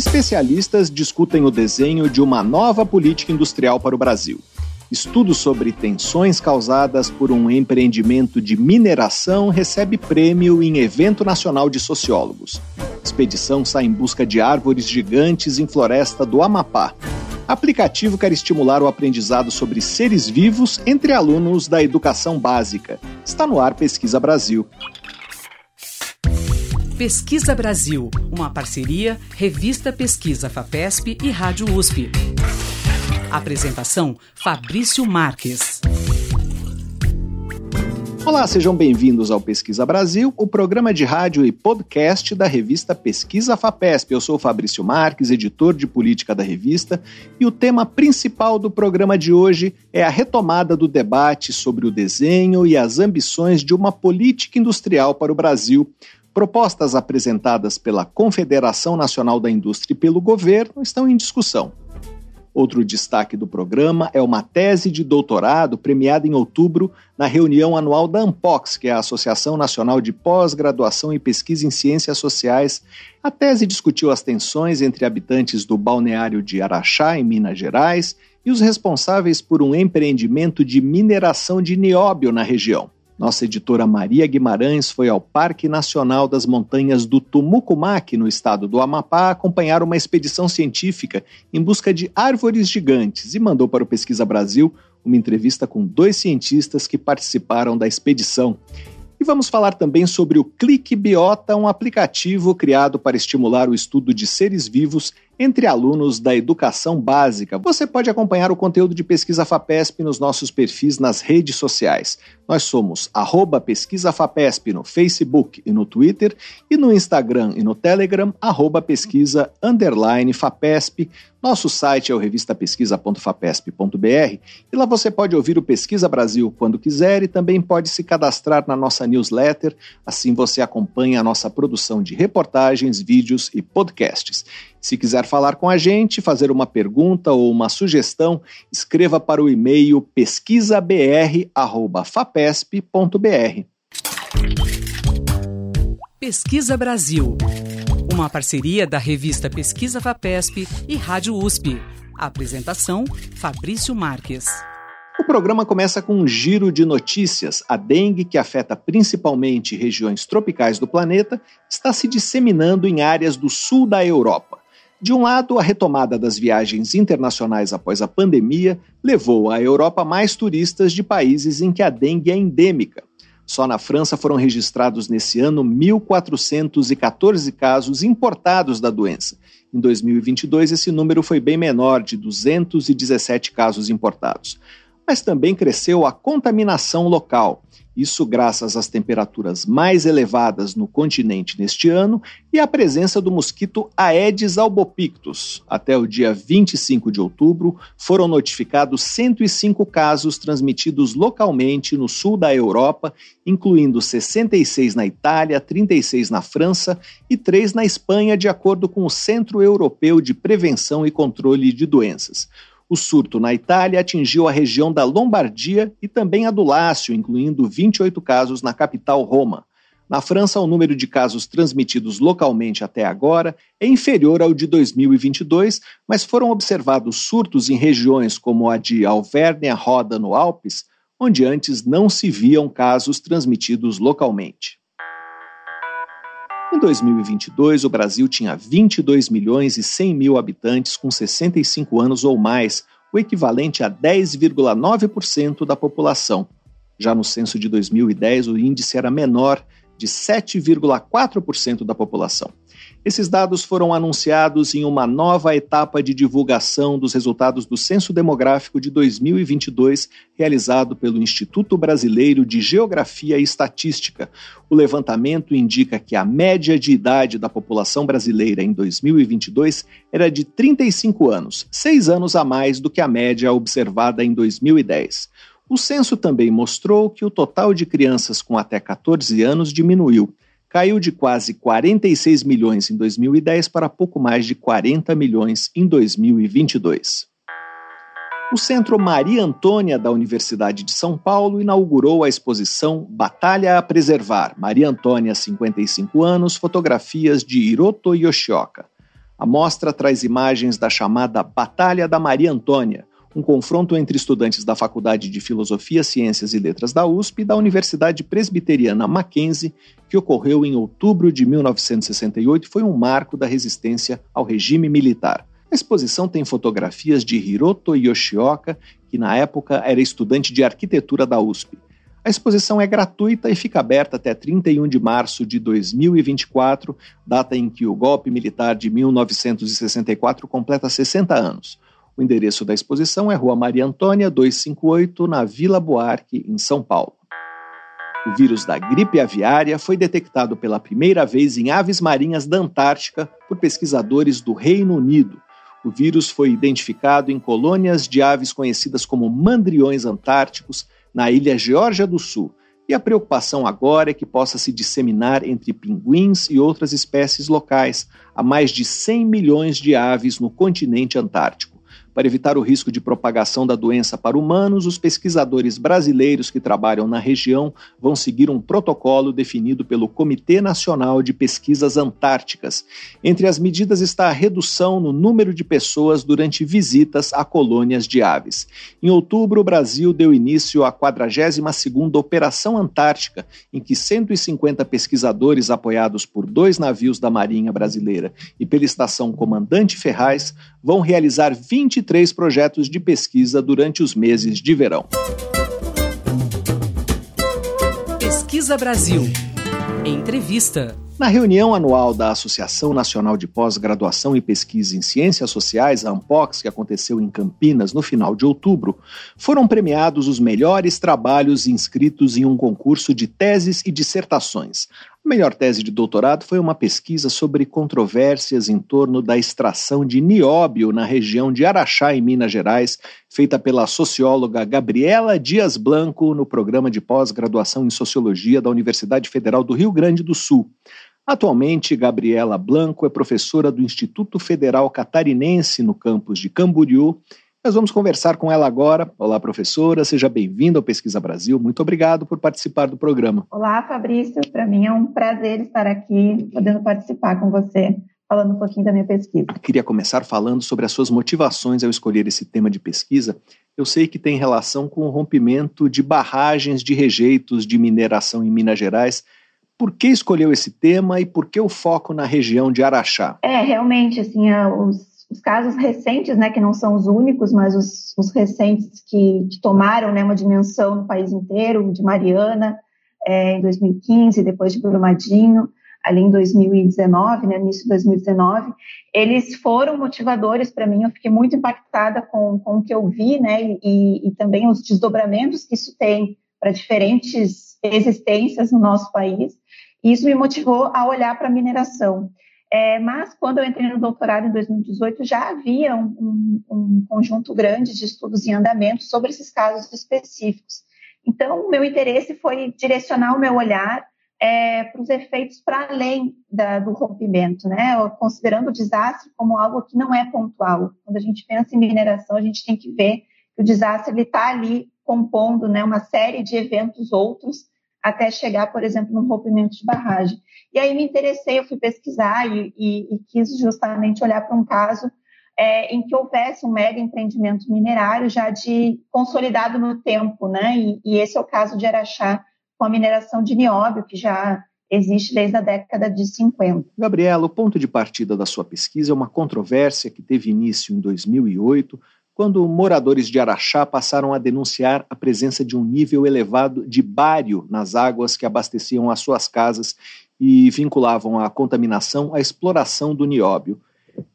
Especialistas discutem o desenho de uma nova política industrial para o Brasil. Estudo sobre tensões causadas por um empreendimento de mineração recebe prêmio em evento nacional de sociólogos. Expedição sai em busca de árvores gigantes em floresta do Amapá. Aplicativo quer estimular o aprendizado sobre seres vivos entre alunos da educação básica. Está no ar Pesquisa Brasil. Pesquisa Brasil, uma parceria Revista Pesquisa FAPESP e Rádio USP. Apresentação Fabrício Marques. Olá, sejam bem-vindos ao Pesquisa Brasil, o programa de rádio e podcast da revista Pesquisa FAPESP. Eu sou Fabrício Marques, editor de política da revista, e o tema principal do programa de hoje é a retomada do debate sobre o desenho e as ambições de uma política industrial para o Brasil, Propostas apresentadas pela Confederação Nacional da Indústria e pelo governo estão em discussão. Outro destaque do programa é uma tese de doutorado premiada em outubro na reunião anual da ANPOX, que é a Associação Nacional de Pós-Graduação e Pesquisa em Ciências Sociais. A tese discutiu as tensões entre habitantes do balneário de Araxá, em Minas Gerais, e os responsáveis por um empreendimento de mineração de nióbio na região. Nossa editora Maria Guimarães foi ao Parque Nacional das Montanhas do Tumucumac, no estado do Amapá, acompanhar uma expedição científica em busca de árvores gigantes e mandou para o Pesquisa Brasil uma entrevista com dois cientistas que participaram da expedição. E vamos falar também sobre o Clique Biota, um aplicativo criado para estimular o estudo de seres vivos entre alunos da educação básica. Você pode acompanhar o conteúdo de Pesquisa FAPESP nos nossos perfis nas redes sociais. Nós somos arroba Pesquisa FAPESP no Facebook e no Twitter, e no Instagram e no Telegram, arroba pesquisa underline FAPESP. Nosso site é o revistapesquisa.fapesp.br e lá você pode ouvir o Pesquisa Brasil quando quiser e também pode se cadastrar na nossa newsletter, assim você acompanha a nossa produção de reportagens, vídeos e podcasts. Se quiser falar com a gente, fazer uma pergunta ou uma sugestão, escreva para o e-mail pesquisabr@fapesp.br. Pesquisa Brasil uma parceria da revista Pesquisa Vapesp e Rádio USP. apresentação: Fabrício Marques. O programa começa com um giro de notícias. A dengue, que afeta principalmente regiões tropicais do planeta, está se disseminando em áreas do sul da Europa. De um lado, a retomada das viagens internacionais após a pandemia levou à Europa mais turistas de países em que a dengue é endêmica. Só na França foram registrados nesse ano 1.414 casos importados da doença. Em 2022, esse número foi bem menor, de 217 casos importados. Mas também cresceu a contaminação local. Isso graças às temperaturas mais elevadas no continente neste ano e à presença do mosquito Aedes albopictus. Até o dia 25 de outubro, foram notificados 105 casos transmitidos localmente no sul da Europa, incluindo 66 na Itália, 36 na França e 3 na Espanha, de acordo com o Centro Europeu de Prevenção e Controle de Doenças. O surto na Itália atingiu a região da Lombardia e também a do Lácio, incluindo 28 casos na capital Roma. Na França, o número de casos transmitidos localmente até agora é inferior ao de 2022, mas foram observados surtos em regiões como a de Alvernia-Roda, no Alpes, onde antes não se viam casos transmitidos localmente. Em 2022, o Brasil tinha 22 milhões e 100 mil habitantes com 65 anos ou mais, o equivalente a 10,9% da população. Já no censo de 2010, o índice era menor, de 7,4% da população. Esses dados foram anunciados em uma nova etapa de divulgação dos resultados do Censo Demográfico de 2022, realizado pelo Instituto Brasileiro de Geografia e Estatística. O levantamento indica que a média de idade da população brasileira em 2022 era de 35 anos, seis anos a mais do que a média observada em 2010. O censo também mostrou que o total de crianças com até 14 anos diminuiu caiu de quase 46 milhões em 2010 para pouco mais de 40 milhões em 2022. O Centro Maria Antônia da Universidade de São Paulo inaugurou a exposição Batalha a Preservar, Maria Antônia, 55 anos, fotografias de Hiroto Yoshioka. A mostra traz imagens da chamada Batalha da Maria Antônia, um confronto entre estudantes da Faculdade de Filosofia, Ciências e Letras da USP e da Universidade Presbiteriana Mackenzie, que ocorreu em outubro de 1968 e foi um marco da resistência ao regime militar. A exposição tem fotografias de Hiroto Yoshioka, que na época era estudante de arquitetura da USP. A exposição é gratuita e fica aberta até 31 de março de 2024, data em que o golpe militar de 1964 completa 60 anos. O endereço da exposição é Rua Maria Antônia, 258, na Vila Buarque, em São Paulo. O vírus da gripe aviária foi detectado pela primeira vez em aves marinhas da Antártica por pesquisadores do Reino Unido. O vírus foi identificado em colônias de aves conhecidas como mandriões antárticos na ilha Geórgia do Sul. E a preocupação agora é que possa se disseminar entre pinguins e outras espécies locais, a mais de 100 milhões de aves no continente antártico. Para evitar o risco de propagação da doença para humanos, os pesquisadores brasileiros que trabalham na região vão seguir um protocolo definido pelo Comitê Nacional de Pesquisas Antárticas. Entre as medidas está a redução no número de pessoas durante visitas a colônias de aves. Em outubro, o Brasil deu início à 42ª Operação Antártica, em que 150 pesquisadores apoiados por dois navios da Marinha Brasileira e pela Estação Comandante Ferraz vão realizar 23 projetos de pesquisa durante os meses de verão. Pesquisa Brasil. Entrevista. Na reunião anual da Associação Nacional de Pós-Graduação e Pesquisa em Ciências Sociais, a ANPOX, que aconteceu em Campinas no final de outubro, foram premiados os melhores trabalhos inscritos em um concurso de teses e dissertações. A melhor tese de doutorado foi uma pesquisa sobre controvérsias em torno da extração de nióbio na região de Araxá, em Minas Gerais, feita pela socióloga Gabriela Dias Blanco no programa de pós-graduação em Sociologia da Universidade Federal do Rio Grande do Sul. Atualmente, Gabriela Blanco é professora do Instituto Federal Catarinense no campus de Camboriú nós vamos conversar com ela agora. Olá, professora, seja bem-vinda ao Pesquisa Brasil. Muito obrigado por participar do programa. Olá, Fabrício. Para mim é um prazer estar aqui, podendo participar com você, falando um pouquinho da minha pesquisa. Eu queria começar falando sobre as suas motivações ao escolher esse tema de pesquisa. Eu sei que tem relação com o rompimento de barragens de rejeitos de mineração em Minas Gerais. Por que escolheu esse tema e por que o foco na região de Araxá? É, realmente, assim, os os casos recentes, né, que não são os únicos, mas os, os recentes que, que, tomaram né, uma dimensão no país inteiro, de Mariana é, em 2015, depois de Brumadinho, ali em 2019, né, início de 2019, eles foram motivadores para mim. Eu fiquei muito impactada com, com o que eu vi, né, e, e também os desdobramentos que isso tem para diferentes existências no nosso país. E isso me motivou a olhar para a mineração. É, mas quando eu entrei no doutorado em 2018, já havia um, um, um, conjunto grande de estudos em andamento sobre esses casos específicos. Então, o meu interesse foi direcionar o meu olhar é, para os efeitos para além da, do rompimento, né? considerando o desastre como algo que não é pontual. Quando a gente pensa em mineração, a gente tem que ver que o desastre está ali compondo né, uma série de eventos outros até chegar, por exemplo, num rompimento de barragem. E aí me interessei, eu fui pesquisar e, e, e quis justamente olhar para um caso é, em que houvesse um mega empreendimento minerário já de consolidado no tempo, né? E, e, esse é o caso de Araxá, com a mineração de nióbio, que já existe desde a década de 50. Gabriela, o ponto de partida da sua pesquisa é uma controvérsia que teve início em 2008 quando moradores de Araxá passaram a denunciar a presença de um nível elevado de bário nas águas que abasteciam as suas casas e vinculavam a contaminação à exploração do nióbio.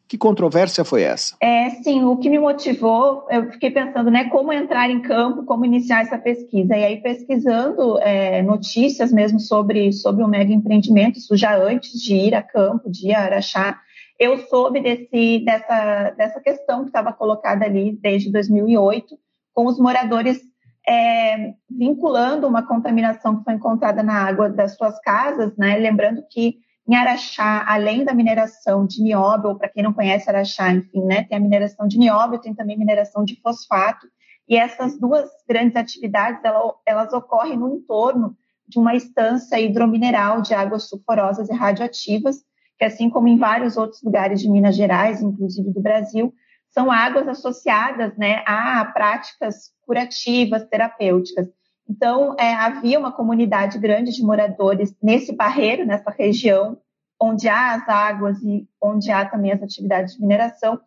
Que controvérsia foi essa? É, sim, o que me motivou, eu fiquei pensando, né, como entrar em campo, como iniciar essa pesquisa. E aí, pesquisando é, notícias mesmo sobre, sobre o mega empreendimento, isso já antes de ir a campo, de ir a Araxá, eu soube desse, dessa, dessa questão que estava colocada ali desde 2008, com os moradores é, vinculando uma contaminação que foi encontrada na água das suas casas, né? Lembrando que em Araxá, além da mineração de nióbio, para quem não conhece Araxá, enfim, né, tem a mineração de nióbio, tem também mineração de fosfato, e essas duas grandes atividades, elas ocorrem no entorno de uma estância hidromineral de águas sulfurosas e radioativas, que assim como em vários outros lugares de Minas Gerais, inclusive do Brasil, são águas associadas né, a práticas curativas, terapêuticas. Então, é, havia uma comunidade grande de moradores nesse barreiro, nessa região, onde há as águas e onde há também as atividades de mineração.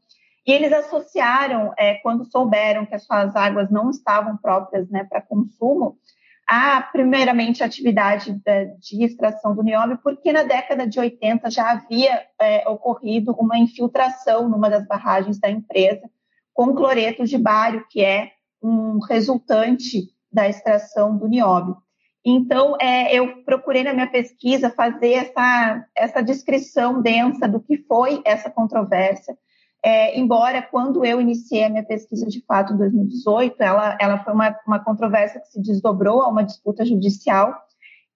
E eles associaram, é, quando souberam que as suas águas não estavam próprias né, para consumo, a, primeiramente, a atividade de, extração do nióbio, porque na década de 80 já havia é, ocorrido uma infiltração numa das barragens da empresa com cloreto de bário, que é um resultante da extração do nióbio. Então, é, eu procurei na minha pesquisa fazer essa, essa descrição densa do que foi essa controvérsia, é, embora quando eu iniciei a minha pesquisa de fato em 2018, ela, ela foi uma, uma controvérsia que se desdobrou a uma disputa judicial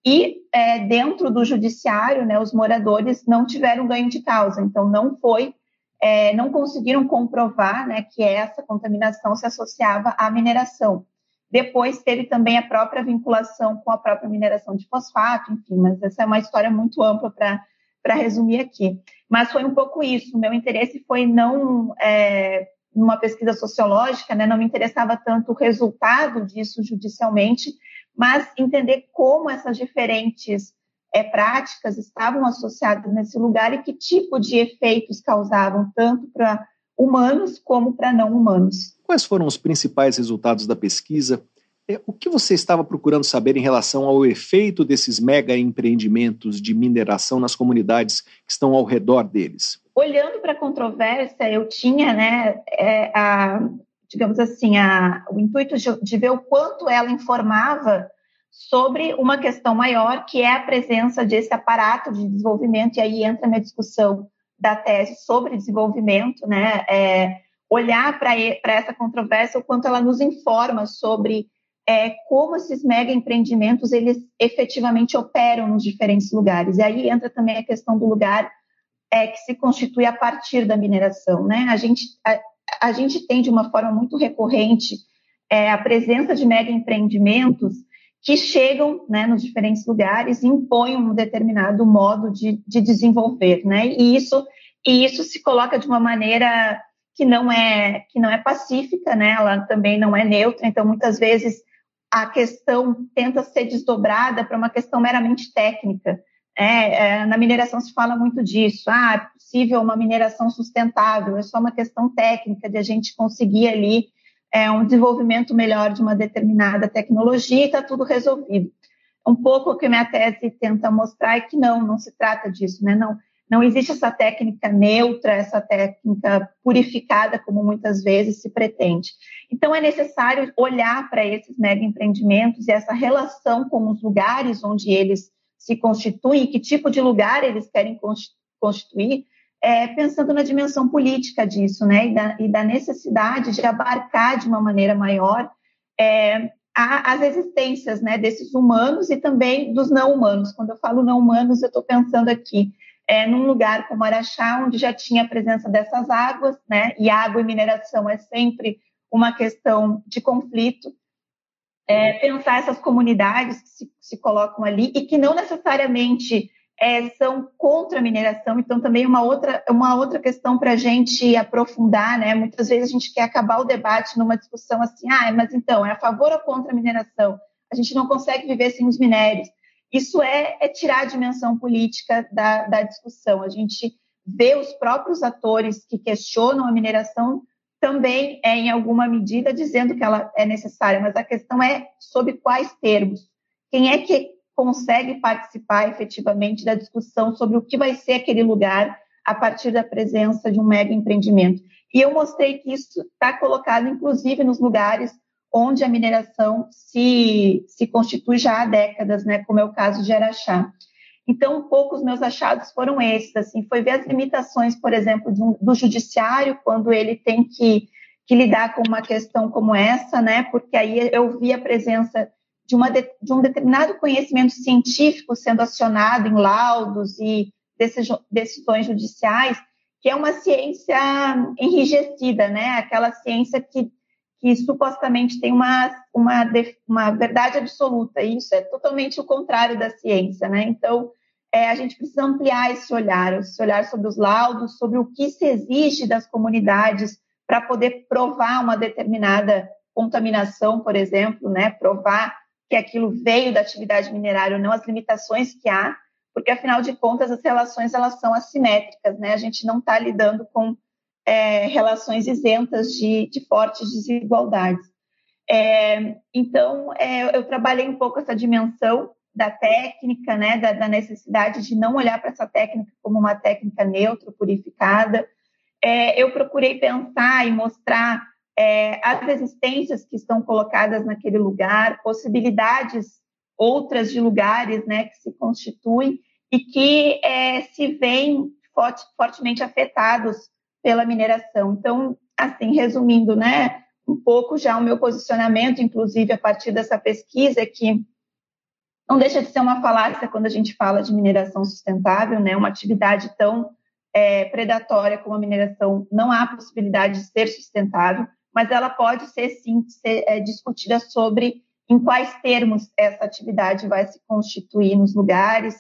e é, dentro do judiciário, né, os moradores não tiveram ganho de causa, então não foi, é, não conseguiram comprovar né, que essa contaminação se associava à mineração. Depois teve também a própria vinculação com a própria mineração de fosfato, enfim, mas essa é uma história muito ampla para para resumir aqui. Mas foi um pouco isso. O meu interesse foi não é, numa pesquisa sociológica, né, não me interessava tanto o resultado disso judicialmente, mas entender como essas diferentes é, práticas estavam associadas nesse lugar e que tipo de efeitos causavam tanto para humanos como para não humanos. Quais foram os principais resultados da pesquisa o que você estava procurando saber em relação ao efeito desses mega empreendimentos de mineração nas comunidades que estão ao redor deles? Olhando para a controvérsia, eu tinha, né, é, a, digamos assim, a, o intuito de, de ver o quanto ela informava sobre uma questão maior, que é a presença desse aparato de desenvolvimento, e aí entra na discussão da tese sobre desenvolvimento, né, é, olhar para essa controvérsia, o quanto ela nos informa sobre é, como esses mega empreendimentos eles efetivamente operam nos diferentes lugares. E aí entra também a questão do lugar é, que se constitui a partir da mineração. Né? A, gente, a, a gente tem de uma forma muito recorrente é, a presença de mega empreendimentos que chegam né, nos diferentes lugares e impõem um determinado modo de, de desenvolver. Né? E, isso, e isso se coloca de uma maneira que não é que não é pacífica, né? Ela também não é neutra. Então, muitas vezes a questão tenta ser desdobrada para uma questão meramente técnica. É, é, na mineração se fala muito disso. Ah, é possível uma mineração sustentável, é só uma questão técnica de a gente conseguir ali é, um desenvolvimento melhor de uma determinada tecnologia e está tudo resolvido. Um pouco o que minha tese tenta mostrar é que não, não se trata disso, né? Não, não existe essa técnica neutra, essa técnica purificada, como muitas vezes se pretende. Então, é necessário olhar para esses mega empreendimentos e essa relação com os lugares onde eles se constituem, que tipo de lugar eles querem constituir, é, pensando na dimensão política disso, né, e da, e da, necessidade de abarcar de uma maneira maior é, a, as existências né, desses humanos e também dos não humanos. Quando eu falo não humanos, eu estou pensando aqui é, num lugar como Araxá, onde já tinha a presença dessas águas, né? E água e mineração é sempre uma questão de conflito. É, pensar essas comunidades que se, se, colocam ali e que não necessariamente é, são contra a mineração, então também uma outra, uma outra questão para a gente aprofundar, né? Muitas vezes a gente quer acabar o debate numa discussão assim, ah, mas então, é a favor ou contra a mineração? A gente não consegue viver sem os minérios. Isso é, é tirar a dimensão política da, da discussão. A gente vê os próprios atores que questionam a mineração também é, em alguma medida, dizendo que ela é necessária, mas a questão é sobre quais termos. Quem é que consegue participar efetivamente da discussão sobre o que vai ser aquele lugar a partir da presença de um mega empreendimento? E eu mostrei que isso está colocado, inclusive, nos lugares onde a mineração se, se constitui já há décadas, né, como é o caso de Araxá. Então, um pouco os meus achados foram esses, assim, foi ver as limitações, por exemplo, um, do judiciário, quando ele tem que, que, lidar com uma questão como essa, né, porque aí eu vi a presença de, uma de, de um determinado conhecimento científico sendo acionado em laudos e decisões judiciais, que é uma ciência enrijecida, né, aquela ciência que que supostamente tem uma, uma, uma verdade absoluta. E isso é totalmente o contrário da ciência, né? Então, é, a gente precisa ampliar esse olhar, esse olhar sobre os laudos, sobre o que se exige das comunidades para poder provar uma determinada contaminação, por exemplo, né? provar que aquilo veio da atividade minerária ou não, as limitações que há, porque afinal de contas as relações elas são assimétricas, né? A gente não está lidando com é, relações isentas de, de fortes desigualdades. É, então, é, eu trabalhei um pouco essa dimensão da técnica, né, da, da necessidade de não olhar para essa técnica como uma técnica neutra, purificada. É, eu procurei pensar e mostrar é, as resistências que estão colocadas naquele lugar, possibilidades outras de lugares né, que se constituem e que é, se veem forte, fortemente afetados pela mineração. Então, assim, resumindo, né, um pouco já o meu posicionamento, inclusive a partir dessa pesquisa, é que não deixa de ser uma falácia quando a gente fala de mineração sustentável, né, uma atividade tão é, predatória como a mineração, não há possibilidade de ser sustentável, mas ela pode ser sim ser, é, discutida sobre em quais termos essa atividade vai se constituir nos lugares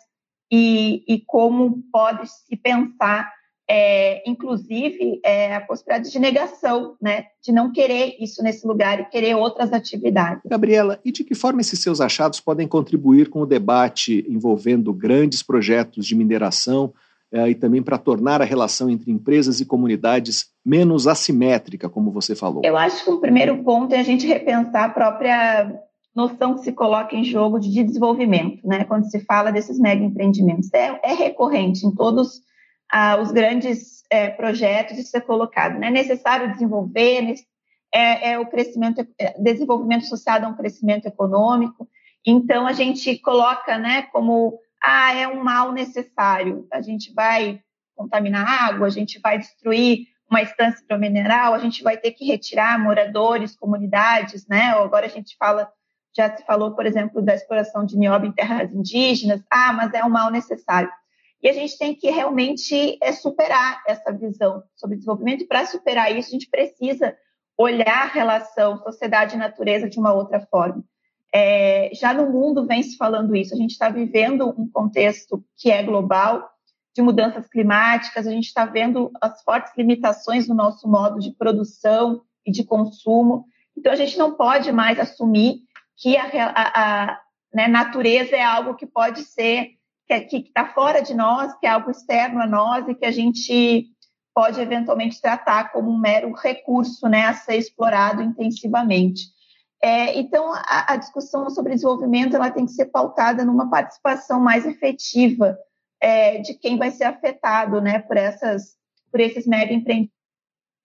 e, e como pode se pensar, é, inclusive, é, a possibilidade de negação, né, de não querer isso nesse lugar e querer outras atividades. Gabriela, e de que forma esses seus achados podem contribuir com o debate envolvendo grandes projetos de mineração é, e também para tornar a relação entre empresas e comunidades menos assimétrica, como você falou? Eu acho que o primeiro ponto é a gente repensar a própria noção que se coloca em jogo de desenvolvimento, né? Quando se fala desses mega empreendimentos, é, é recorrente em todos ah, os grandes é, projetos isso é colocado. Né? É necessário desenvolver, é, é o crescimento, é, desenvolvimento associado a um crescimento econômico. Então a gente coloca, né, como ah, é um mal necessário. A gente vai contaminar água, a gente vai destruir uma estância para mineral, a gente vai ter que retirar moradores, comunidades, né? Agora a gente fala, já se falou, por exemplo, da exploração de nióbio em terras indígenas. Ah, mas é um mal necessário. E a gente tem que realmente é, superar essa visão sobre desenvolvimento. E para superar isso, a gente precisa olhar a relação sociedade e natureza de uma outra forma. É, já no mundo vem se falando isso. A gente está vivendo um contexto que é global, de mudanças climáticas, a gente está vendo as fortes limitações no nosso modo de produção e de consumo. Então, a gente não pode mais assumir que a, a, a né, natureza é algo que pode ser, que está fora de nós, que é algo externo a nós e que a gente pode eventualmente tratar como um mero recurso né, a ser explorado intensivamente. É, então, a, a, discussão sobre desenvolvimento ela tem que ser pautada numa participação mais efetiva é, de quem vai ser afetado né, por, essas, por esses mega empreendimentos.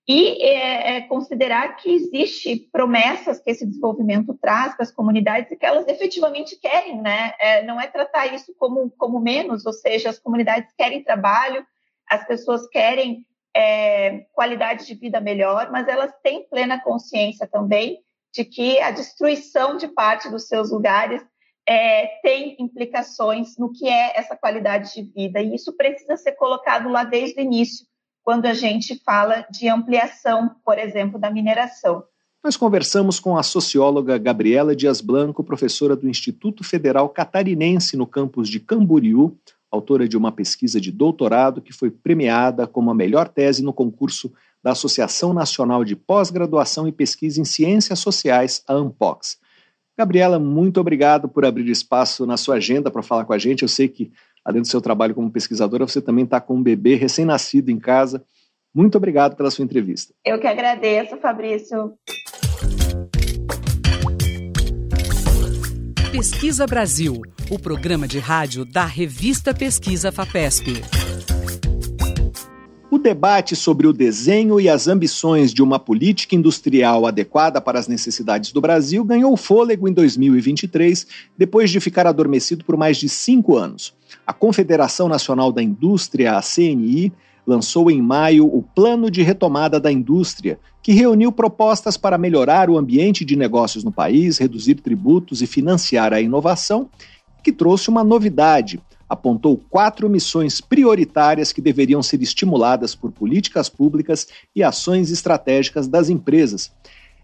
E é, é, considerar que existe promessas que esse desenvolvimento traz para as comunidades e que elas efetivamente querem, né? É, não é tratar isso como, como menos, ou seja, as comunidades querem trabalho, as pessoas querem é, qualidade de vida melhor, mas elas têm plena consciência também de que a destruição de parte dos seus lugares é, tem implicações no que é essa qualidade de vida. E isso precisa ser colocado lá desde o início, quando a gente fala de ampliação, por exemplo, da mineração. Nós conversamos com a socióloga Gabriela Dias Blanco, professora do Instituto Federal Catarinense no campus de Camboriú, autora de uma pesquisa de doutorado que foi premiada como a melhor tese no concurso da Associação Nacional de Pós-Graduação e Pesquisa em Ciências Sociais, a ANPOX. Gabriela, muito obrigado por abrir espaço na sua agenda para falar com a gente. Eu sei que, além do seu trabalho como pesquisadora, você também está com um bebê recém-nascido em casa. Muito obrigado pela sua entrevista. Eu que agradeço, Fabrício. Pesquisa Brasil, o programa de rádio da revista Pesquisa FAPESP. O debate sobre o desenho e as ambições de uma política industrial adequada para as necessidades do Brasil ganhou fôlego em 2023, depois de ficar adormecido por mais de cinco anos. A Confederação Nacional da Indústria, a CNI, lançou em maio o Plano de Retomada da Indústria, que reuniu propostas para melhorar o ambiente de negócios no país, reduzir tributos e financiar a inovação, que trouxe uma novidade apontou quatro missões prioritárias que deveriam ser estimuladas por políticas públicas e ações estratégicas das empresas.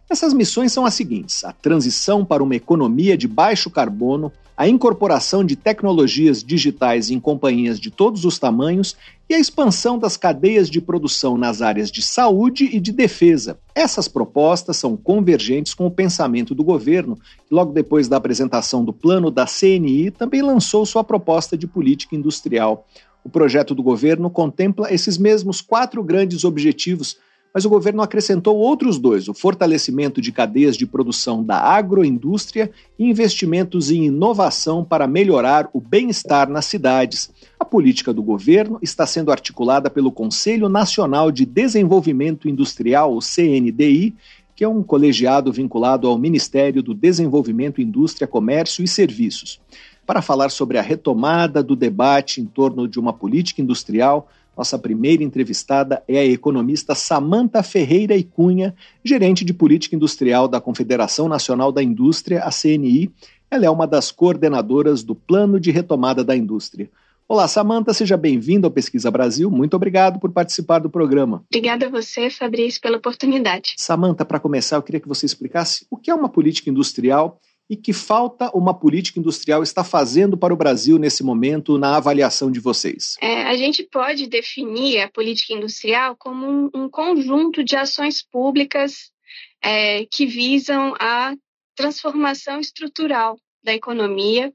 Essas missões são as seguintes: a transição para uma economia de baixo carbono, a incorporação de tecnologias digitais em companhias de todos os tamanhos e a expansão das cadeias de produção nas áreas de saúde e de defesa. Essas propostas são convergentes com o pensamento do governo, que logo depois da apresentação do plano da CNI também lançou sua proposta de política industrial. O projeto do governo contempla esses mesmos quatro grandes objetivos mas o governo acrescentou outros dois: o fortalecimento de cadeias de produção da agroindústria e investimentos em inovação para melhorar o bem-estar nas cidades. A política do governo está sendo articulada pelo Conselho Nacional de Desenvolvimento Industrial, o CNDI, que é um colegiado vinculado ao Ministério do Desenvolvimento, Indústria, Comércio e Serviços. Para falar sobre a retomada do debate em torno de uma política industrial, nossa primeira entrevistada é a economista Samanta Ferreira e Cunha, gerente de política industrial da Confederação Nacional da Indústria, a CNI. Ela é uma das coordenadoras do Plano de Retomada da Indústria. Olá, Samanta, seja bem-vindo ao Pesquisa Brasil. Muito obrigado por participar do programa. Obrigada a você, Fabrício, pela oportunidade. Samanta, para começar, eu queria que você explicasse o que é uma política industrial e que falta uma política industrial está fazendo para o Brasil nesse momento, na avaliação de vocês? É, a gente pode definir a política industrial como um, um conjunto de ações públicas é, que visam a transformação estrutural da economia,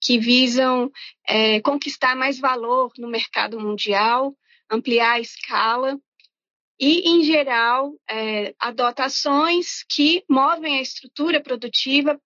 que visam é, conquistar mais valor no mercado mundial, ampliar a escala e, em geral, é, adota ações que movem a estrutura produtiva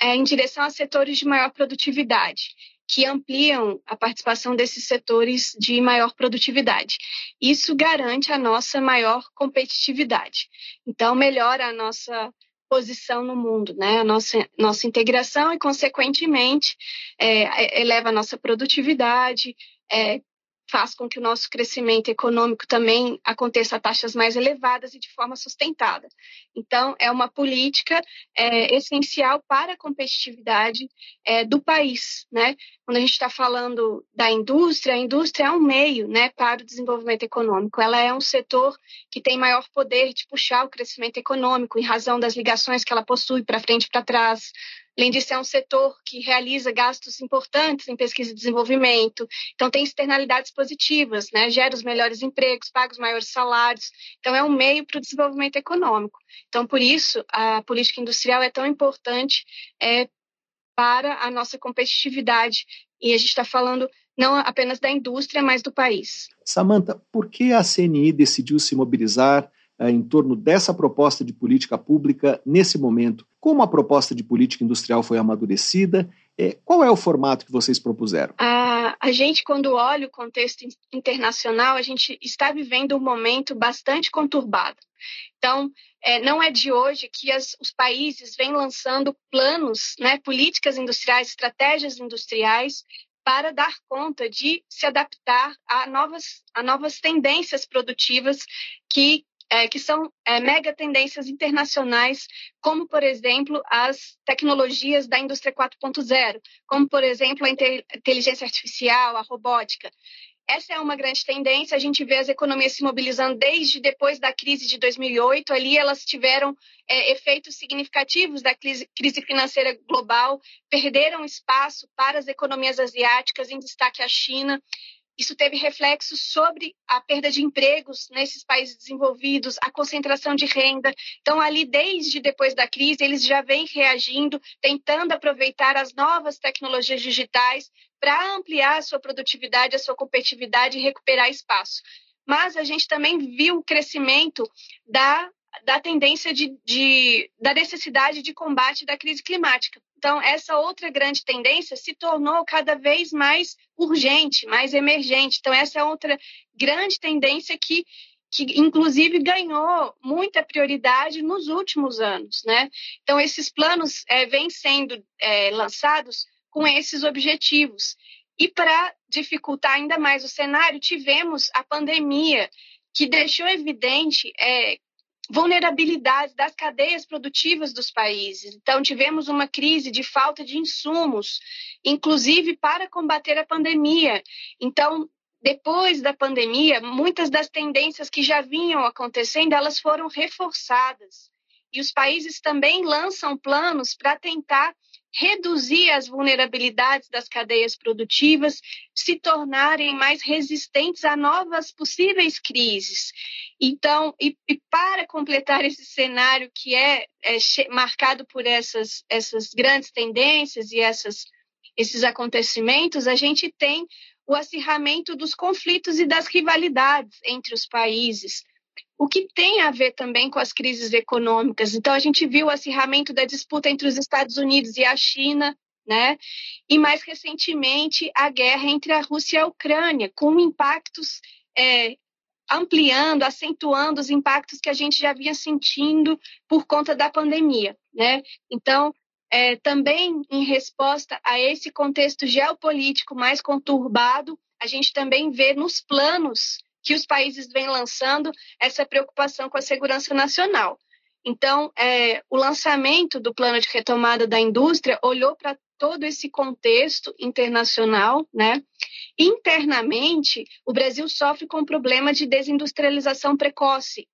é, em direção a setores de maior produtividade, que ampliam a participação desses setores de maior produtividade. Isso garante a nossa maior competitividade. Então, melhora a nossa posição no mundo, né? A nossa, nossa integração e, consequentemente, é, eleva a nossa produtividade, é, faz com que o nosso crescimento econômico também aconteça a taxas mais elevadas e de forma sustentada. Então, é uma política é, essencial para a competitividade é, do país. Né? Quando a gente está falando da indústria, a indústria é um meio né, para o desenvolvimento econômico. Ela é um setor que tem maior poder de puxar o crescimento econômico em razão das ligações que ela possui para frente e para trás, Além disso, é um setor que realiza gastos importantes em pesquisa e desenvolvimento. Então, tem externalidades positivas, né? gera os melhores empregos, paga os maiores salários. Então, é um meio para o desenvolvimento econômico. Então, por isso, a política industrial é tão importante é, para a nossa competitividade. E a gente está falando não apenas da indústria, mas do país. Samanta, por que a CNI decidiu se mobilizar em torno dessa proposta de política pública nesse momento? Como a proposta de política industrial foi amadurecida? Eh, qual é o formato que vocês propuseram? A, a gente, quando olha o contexto internacional, a gente está vivendo um momento bastante conturbado. Então, é, não é de hoje que as, os países vêm lançando planos, né, políticas industriais, estratégias industriais para dar conta de se adaptar a novas, a novas tendências produtivas que é, que são é, mega tendências internacionais, como, por exemplo, as tecnologias da indústria 4.0, como, por exemplo, a inteligência artificial, a robótica. Essa é uma grande tendência. A gente vê as economias se mobilizando desde depois da crise de 2008. Ali elas tiveram é, efeitos significativos da crise, crise financeira global, perderam espaço para as economias asiáticas, em destaque a China. Isso teve reflexos sobre a perda de empregos nesses países desenvolvidos, a concentração de renda. Então, ali, desde depois da crise, eles já vêm reagindo, tentando aproveitar as novas tecnologias digitais para ampliar a sua produtividade, a sua competitividade e recuperar espaço. Mas a gente também viu o crescimento da da tendência de, de, da necessidade de combate da crise climática. Então, essa outra grande tendência se tornou cada vez mais urgente, mais emergente. Então, essa é outra grande tendência que, que inclusive, ganhou muita prioridade nos últimos anos. Né? Então, esses planos é, vêm sendo é, lançados com esses objetivos. E para dificultar ainda mais o cenário, tivemos a pandemia, que deixou evidente é, vulnerabilidade das cadeias produtivas dos países. Então, tivemos uma crise de falta de insumos, inclusive para combater a pandemia. Então, depois da pandemia, muitas das tendências que já vinham acontecendo, elas foram reforçadas. E os países também lançam planos para tentar reduzir as vulnerabilidades das cadeias produtivas, se tornarem mais resistentes a novas possíveis crises. Então, e, e para completar esse cenário que é, é marcado por essas, essas grandes tendências e essas, esses acontecimentos, a gente tem o acirramento dos conflitos e das rivalidades entre os países o que tem a ver também com as crises econômicas. Então, a gente viu o acirramento da disputa entre os Estados Unidos e a China, né? E mais recentemente, a guerra entre a Rússia e a Ucrânia, com impactos é, ampliando, acentuando os impactos que a gente já vinha sentindo por conta da pandemia, né? Então, é, também em resposta a esse contexto geopolítico mais conturbado, a gente também vê nos planos que os países vêm lançando essa preocupação com a segurança nacional. Então, é, o lançamento do plano de retomada da indústria olhou para todo esse contexto internacional, né? Internamente, o Brasil sofre com um problema de desindustrialização precoce,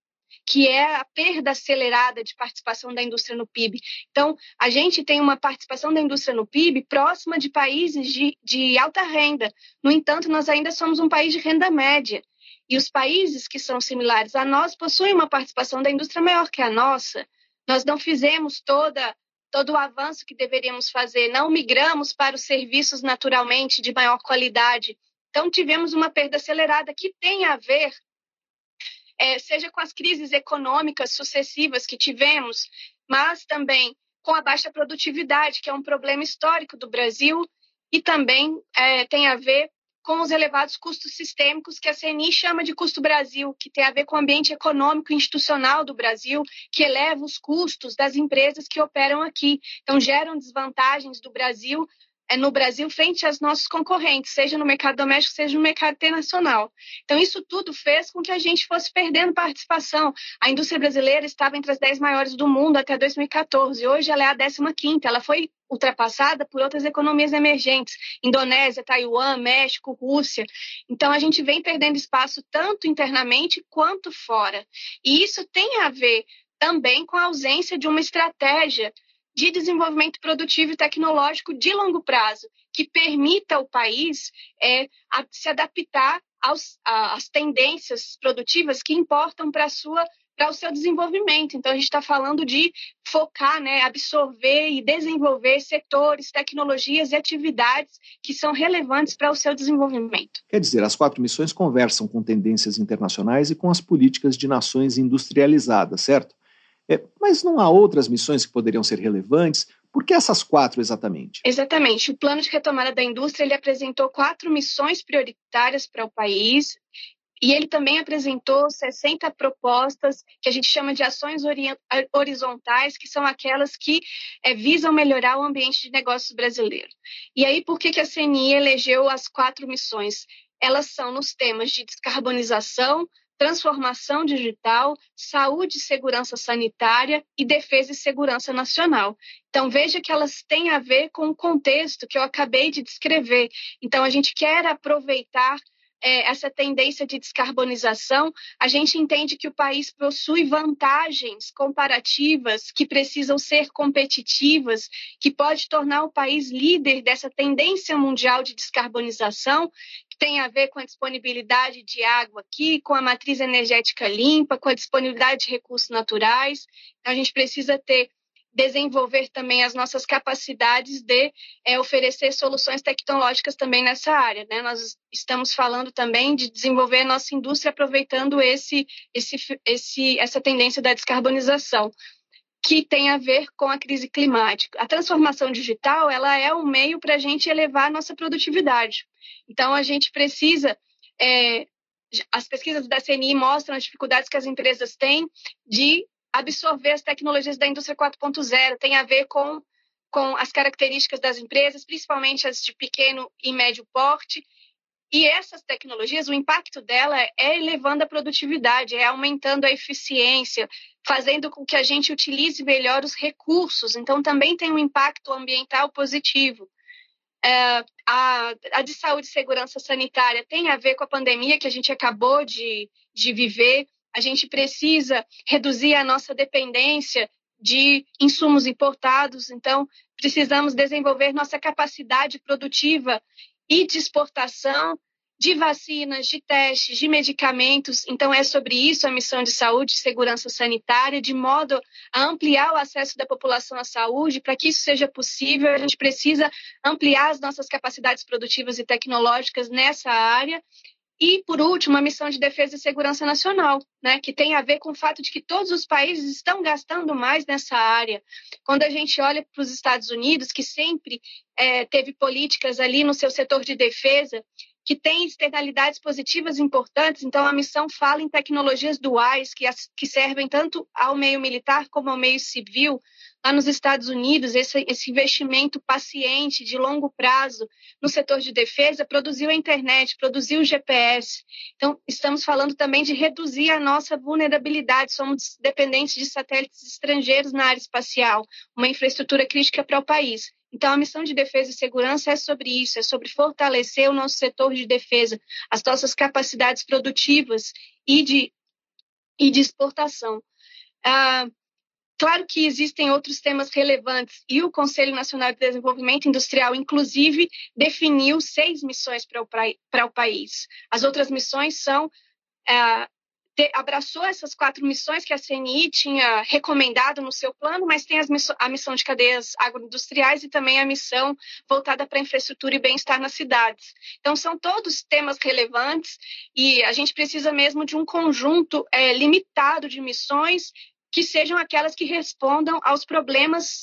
que é a perda acelerada de participação da indústria no PIB. Então, a gente tem uma participação da indústria no PIB próxima de países de, de alta renda. No entanto, nós ainda somos um país de renda média. E os países que são similares a nós possuem uma participação da indústria maior que a nossa. Nós não fizemos toda todo o avanço que deveríamos fazer, não migramos para os serviços naturalmente de maior qualidade. Então, tivemos uma perda acelerada que tem a ver, é, seja com as crises econômicas sucessivas que tivemos, mas também com a baixa produtividade, que é um problema histórico do Brasil, e também é, tem a ver com os elevados custos sistêmicos que a CNI chama de custo Brasil, que tem a ver com o ambiente econômico e institucional do Brasil, que eleva os custos das empresas que operam aqui. Então, geram desvantagens do Brasil no Brasil frente aos nossos concorrentes, seja no mercado doméstico, seja no mercado internacional. Então, isso tudo fez com que a gente fosse perdendo participação. A indústria brasileira estava entre as 10 maiores do mundo até 2014, hoje ela é a 15 ela foi ultrapassada por outras economias emergentes, Indonésia, Taiwan, México, Rússia. Então, a gente vem perdendo espaço tanto internamente quanto fora. E isso tem a ver também com a ausência de uma estratégia de desenvolvimento produtivo e tecnológico de longo prazo, que permita ao país é, a, se adaptar aos, a, às tendências produtivas que importam para sua para o seu desenvolvimento. Então, a gente está falando de focar, né, absorver e desenvolver setores, tecnologias e atividades que são relevantes para o seu desenvolvimento. Quer dizer, as quatro missões conversam com tendências internacionais e com as políticas de nações industrializadas, certo? É, mas não há outras missões que poderiam ser relevantes? Por que essas quatro exatamente? Exatamente. O plano de retomada da indústria ele apresentou quatro missões prioritárias para o país e ele também apresentou 60 propostas que a gente chama de ações horizontais, que são aquelas que é, visam melhorar o ambiente de negócios brasileiro. E aí, por que, que a CNI elegeu as quatro missões? Elas são nos temas de descarbonização, transformação digital, saúde e segurança sanitária e defesa e segurança nacional. Então, veja que elas têm a ver com o contexto que eu acabei de descrever. Então, a gente quer aproveitar é, essa tendência de descarbonização, a gente entende que o país possui vantagens comparativas que precisam ser competitivas, que pode tornar o país líder dessa tendência mundial de descarbonização, tem a ver com a disponibilidade de água aqui, com a matriz energética limpa, com a disponibilidade de recursos naturais. Então, a gente precisa ter desenvolver também as nossas capacidades de é, oferecer soluções tecnológicas também nessa área. Né? Nós estamos falando também de desenvolver a nossa indústria aproveitando esse, esse, esse, essa tendência da descarbonização que tem a ver com a crise climática. A transformação digital ela é um meio para a gente elevar a nossa produtividade. Então, a gente precisa é, as pesquisas da CNI mostram as dificuldades que as empresas têm de absorver as tecnologias da indústria 4.0, tem a ver com, com as características das empresas, principalmente as de pequeno e médio porte. E essas tecnologias, o impacto dela é elevando a produtividade, é aumentando a eficiência, fazendo com que a gente utilize melhor os recursos. Então, também tem um impacto ambiental positivo. É, a, a, de saúde e segurança sanitária tem a ver com a pandemia que a gente acabou de, de viver a gente precisa reduzir a nossa dependência de insumos importados. Então, precisamos desenvolver nossa capacidade produtiva e de exportação de vacinas, de testes, de medicamentos. Então, é sobre isso a missão de saúde e segurança sanitária, de modo a ampliar o acesso da população à saúde. Para que isso seja possível, a gente precisa ampliar as nossas capacidades produtivas e tecnológicas nessa área. E, por último, a missão de defesa e segurança nacional, né, que tem a ver com o fato de que todos os países estão gastando mais nessa área. Quando a gente olha para os Estados Unidos, que sempre é, teve políticas ali no seu setor de defesa, que tem externalidades positivas importantes. Então, a missão fala em tecnologias duais que, as, que servem tanto ao meio militar como ao meio civil. Lá nos Estados Unidos, esse, esse investimento paciente, de longo prazo, no setor de defesa, produziu a internet, produziu o GPS. Então, estamos falando também de reduzir a nossa vulnerabilidade. Somos dependentes de satélites estrangeiros na área espacial, uma infraestrutura crítica para o país. Então, a missão de defesa e segurança é sobre isso, é sobre fortalecer o nosso setor de defesa, as nossas capacidades produtivas e de, e de exportação. Ah, claro que existem outros temas relevantes e o Conselho Nacional de Desenvolvimento Industrial, inclusive, definiu seis missões para o, para o país. As outras missões são ah, te, abraçou essas quatro missões que a CNI tinha recomendado no seu plano, mas tem a missão de cadeias agroindustriais e também a missão voltada para infraestrutura e bem-estar nas cidades. Então, são todos temas relevantes e a gente precisa mesmo de um conjunto é, limitado de missões que sejam aquelas que respondam aos problemas,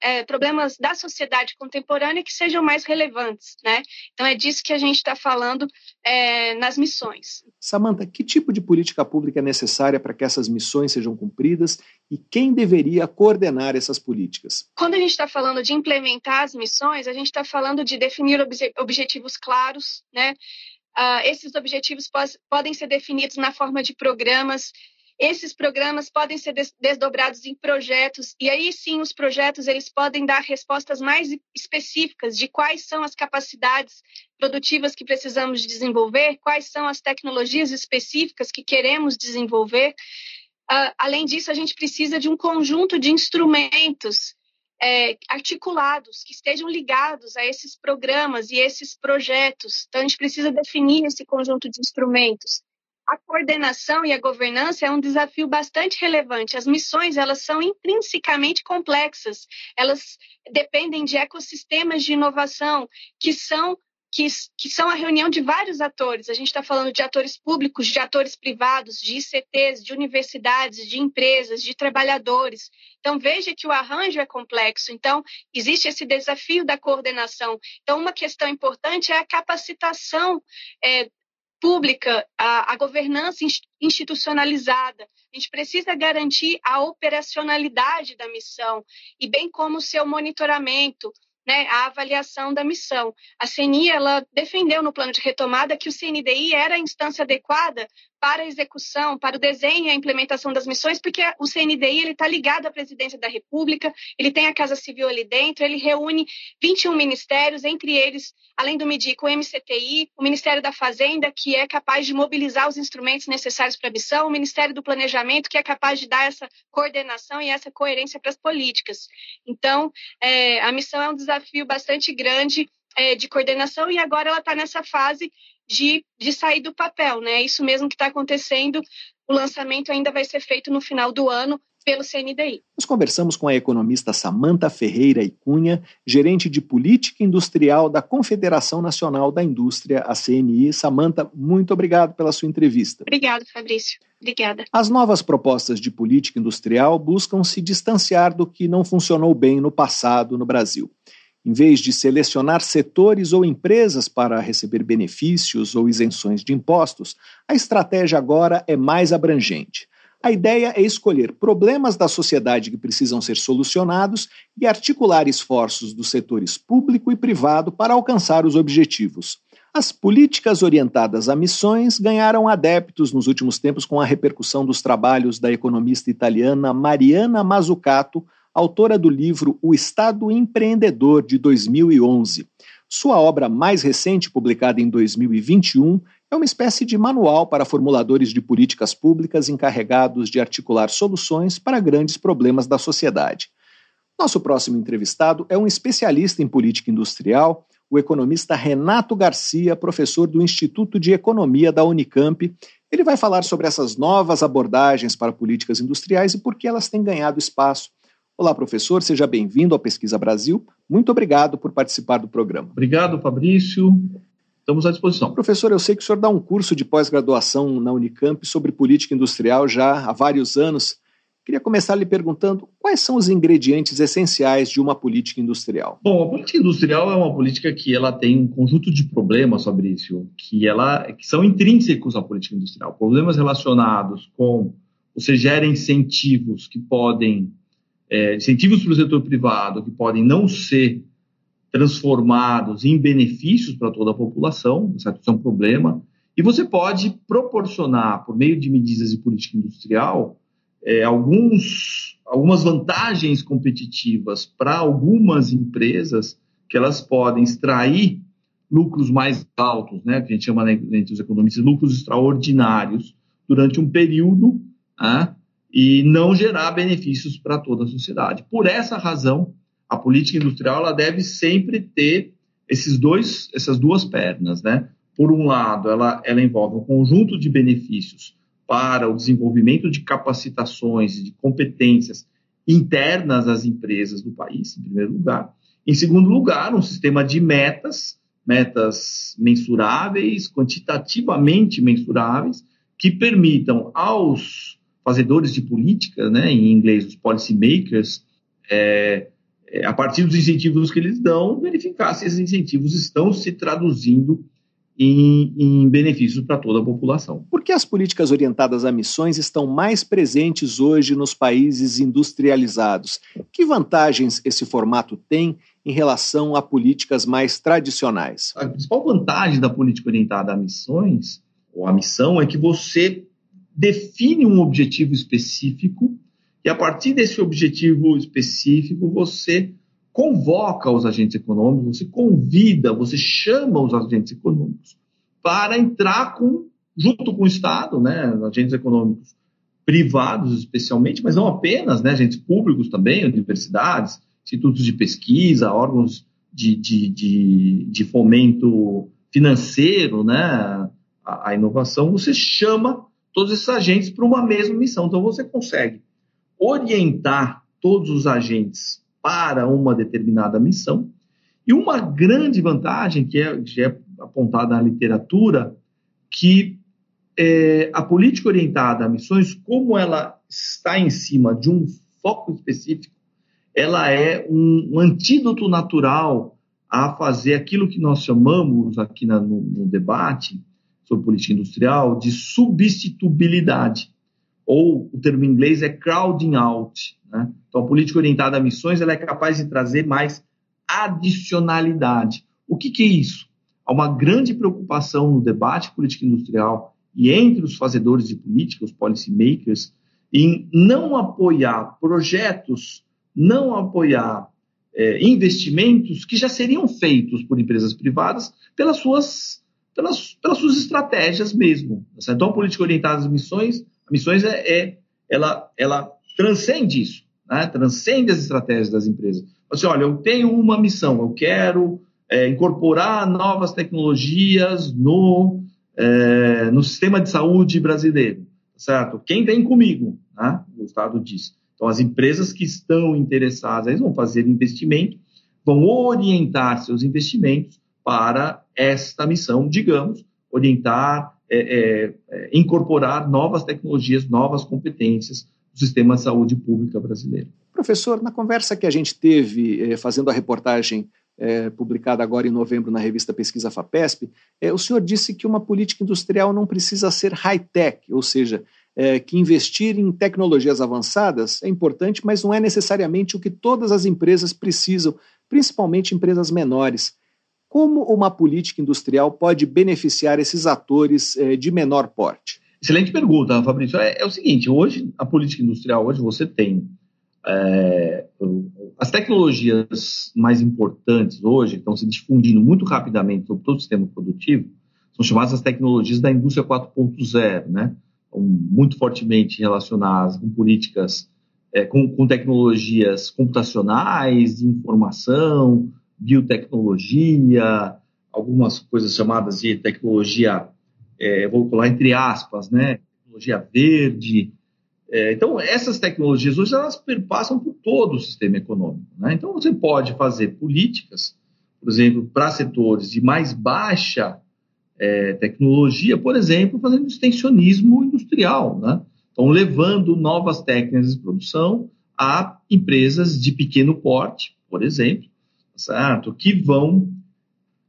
é, problemas da sociedade contemporânea que sejam mais relevantes, né? Então é disso que a gente está falando é, nas missões. Samantha, que tipo de política pública é necessária para que essas missões sejam cumpridas e quem deveria coordenar essas políticas? Quando a gente está falando de implementar as missões, a gente está falando de definir objetivos claros, né? Uh, esses objetivos podem ser definidos na forma de programas esses programas podem ser desdobrados em projetos e aí sim os projetos eles podem dar respostas mais específicas de quais são as capacidades produtivas que precisamos desenvolver, quais são as tecnologias específicas que queremos desenvolver. Uh, além disso, a gente precisa de um conjunto de instrumentos é, articulados, que estejam ligados a esses programas e esses projetos. Então, a gente precisa definir esse conjunto de instrumentos a coordenação e a governança é um desafio bastante relevante. As missões, elas são intrinsecamente complexas. Elas dependem de ecossistemas de inovação que são que, que, são a reunião de vários atores. A gente está falando de atores públicos, de atores privados, de ICTs, de universidades, de empresas, de trabalhadores. Então, veja que o arranjo é complexo. Então, existe esse desafio da coordenação. Então, uma questão importante é a capacitação é, pública, a, a governança institucionalizada. A gente precisa garantir a operacionalidade da missão e bem como o seu monitoramento, né, a avaliação da missão. A CNI ela defendeu no plano de retomada que o CNDI era a instância adequada para a execução, para o desenho e a implementação das missões, porque o CNDI ele está ligado à presidência da República, ele tem a Casa Civil ali dentro, ele reúne 21 ministérios, entre eles, além do MIDIC, o MCTI, o Ministério da Fazenda, que é capaz de mobilizar os instrumentos necessários para a missão, o Ministério do Planejamento, que é capaz de dar essa coordenação e essa coerência para as políticas. Então, é, a missão é um desafio bastante grande é, de coordenação e agora ela está nessa fase de, de sair do papel, né? É isso mesmo que está acontecendo. O lançamento ainda vai ser feito no final do ano pelo CNDI. Nós conversamos com a economista Samanta Ferreira e Cunha, gerente de política industrial da Confederação Nacional da Indústria, a CNI. Samanta, muito obrigado pela sua entrevista. Obrigado, Fabrício. Obrigada. As novas propostas de política industrial buscam se distanciar do que não funcionou bem no passado no Brasil. Em vez de selecionar setores ou empresas para receber benefícios ou isenções de impostos, a estratégia agora é mais abrangente. A ideia é escolher problemas da sociedade que precisam ser solucionados e articular esforços dos setores público e privado para alcançar os objetivos. As políticas orientadas a missões ganharam adeptos nos últimos tempos com a repercussão dos trabalhos da economista italiana Mariana Mazzucato autora do livro O Estado Empreendedor de 2011. Sua obra mais recente, publicada em 2021, é uma espécie de manual para formuladores de políticas públicas encarregados de articular soluções para grandes problemas da sociedade. Nosso próximo entrevistado é um especialista em política industrial, o economista Renato Garcia, professor do Instituto de Economia da Unicamp. Ele vai falar sobre essas novas abordagens para políticas industriais e por que elas têm ganhado espaço. Olá, professor, seja bem-vindo ao Pesquisa Brasil. Muito obrigado por participar do programa. Obrigado, Fabrício. Estamos à disposição. Professor, eu sei que o senhor dá um curso de pós-graduação na Unicamp sobre política industrial já há vários anos. Queria começar lhe perguntando quais são os ingredientes essenciais de uma política industrial. Bom, a política industrial é uma política que ela tem um conjunto de problemas, Fabrício, que, ela, que são intrínsecos à política industrial. Problemas relacionados com você gera incentivos que podem, é, incentivos para o setor privado que podem não ser transformados em benefícios para toda a população, certo? Isso é um problema. E você pode proporcionar, por meio de medidas de política industrial, é, alguns, algumas vantagens competitivas para algumas empresas que elas podem extrair lucros mais altos, né, que a gente chama né, entre os economistas lucros extraordinários durante um período né, e não gerar benefícios para toda a sociedade. Por essa razão, a política industrial ela deve sempre ter esses dois, essas duas pernas, né? Por um lado, ela, ela envolve um conjunto de benefícios para o desenvolvimento de capacitações e de competências internas às empresas do país, em primeiro lugar. Em segundo lugar, um sistema de metas, metas mensuráveis, quantitativamente mensuráveis, que permitam aos fazedores de política, né, em inglês, os policy makers, é, é, a partir dos incentivos que eles dão, verificar se esses incentivos estão se traduzindo em, em benefícios para toda a população. Por que as políticas orientadas a missões estão mais presentes hoje nos países industrializados? Que vantagens esse formato tem em relação a políticas mais tradicionais? A principal vantagem da política orientada a missões, ou a missão, é que você define um objetivo específico e a partir desse objetivo específico você convoca os agentes econômicos, você convida, você chama os agentes econômicos para entrar com, junto com o Estado, né, agentes econômicos privados especialmente, mas não apenas, né, agentes públicos também, universidades, institutos de pesquisa, órgãos de, de, de, de fomento financeiro, né, a, a inovação, você chama todos esses agentes para uma mesma missão. Então você consegue orientar todos os agentes para uma determinada missão. E uma grande vantagem que é, que é apontada na literatura, que é, a política orientada a missões, como ela está em cima de um foco específico, ela é um, um antídoto natural a fazer aquilo que nós chamamos aqui na, no, no debate sobre política industrial de substituibilidade ou o termo em inglês é crowding out. Né? Então, a política orientada a missões ela é capaz de trazer mais adicionalidade. O que, que é isso? Há uma grande preocupação no debate político industrial e entre os fazedores de política, os policy makers, em não apoiar projetos, não apoiar é, investimentos que já seriam feitos por empresas privadas pelas suas, pelas, pelas suas estratégias mesmo. Então, a política orientada às missões Missões é, é ela, ela transcende isso, né? transcende as estratégias das empresas. Assim, olha, eu tenho uma missão, eu quero é, incorporar novas tecnologias no, é, no sistema de saúde brasileiro, certo? Quem vem comigo? Né? O Estado diz. Então, as empresas que estão interessadas, eles vão fazer investimento, vão orientar seus investimentos para esta missão, digamos, orientar é, é, é, incorporar novas tecnologias, novas competências no sistema de saúde pública brasileiro. Professor, na conversa que a gente teve eh, fazendo a reportagem eh, publicada agora em novembro na revista Pesquisa FAPESP, eh, o senhor disse que uma política industrial não precisa ser high-tech, ou seja, que investir em tecnologias avançadas é importante, mas não é necessariamente o que todas as empresas precisam, principalmente empresas menores. Como uma política industrial pode beneficiar esses atores eh, de menor porte? Excelente pergunta, Fabrício. É, é, o seguinte: hoje, a política industrial, hoje você tem é, as tecnologias mais importantes hoje, estão se difundindo muito rapidamente sobre todo o sistema produtivo, são chamadas as tecnologias da indústria 4.0, né? muito fortemente relacionadas com políticas, é, com, com, tecnologias computacionais, de informação, biotecnologia, algumas coisas chamadas de tecnologia, é, vou colar entre aspas, né? Tecnologia verde. É, então, essas tecnologias hoje elas perpassam por todo o sistema econômico. Né? Então, você pode fazer políticas, por exemplo, para setores de mais baixa é, tecnologia, por exemplo, fazendo extensionismo industrial, né? Então, levando novas técnicas de produção a empresas de pequeno porte, por exemplo, certo? Que vão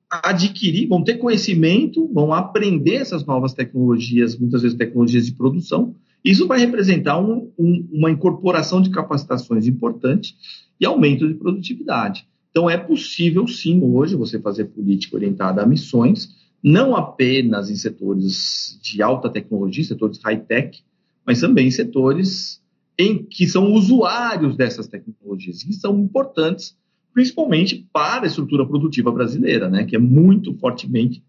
adquirir, vão ter conhecimento, vão aprender essas novas tecnologias, muitas vezes tecnologias de produção. Isso vai representar um, um, uma incorporação de capacitações importante e aumento de produtividade. Então, é possível, sim, hoje, você fazer política orientada a missões, não apenas em setores de alta tecnologia, setores high-tech, mas também em setores em que são usuários dessas tecnologias, que são importantes, principalmente para a estrutura produtiva brasileira, né, que é muito fortemente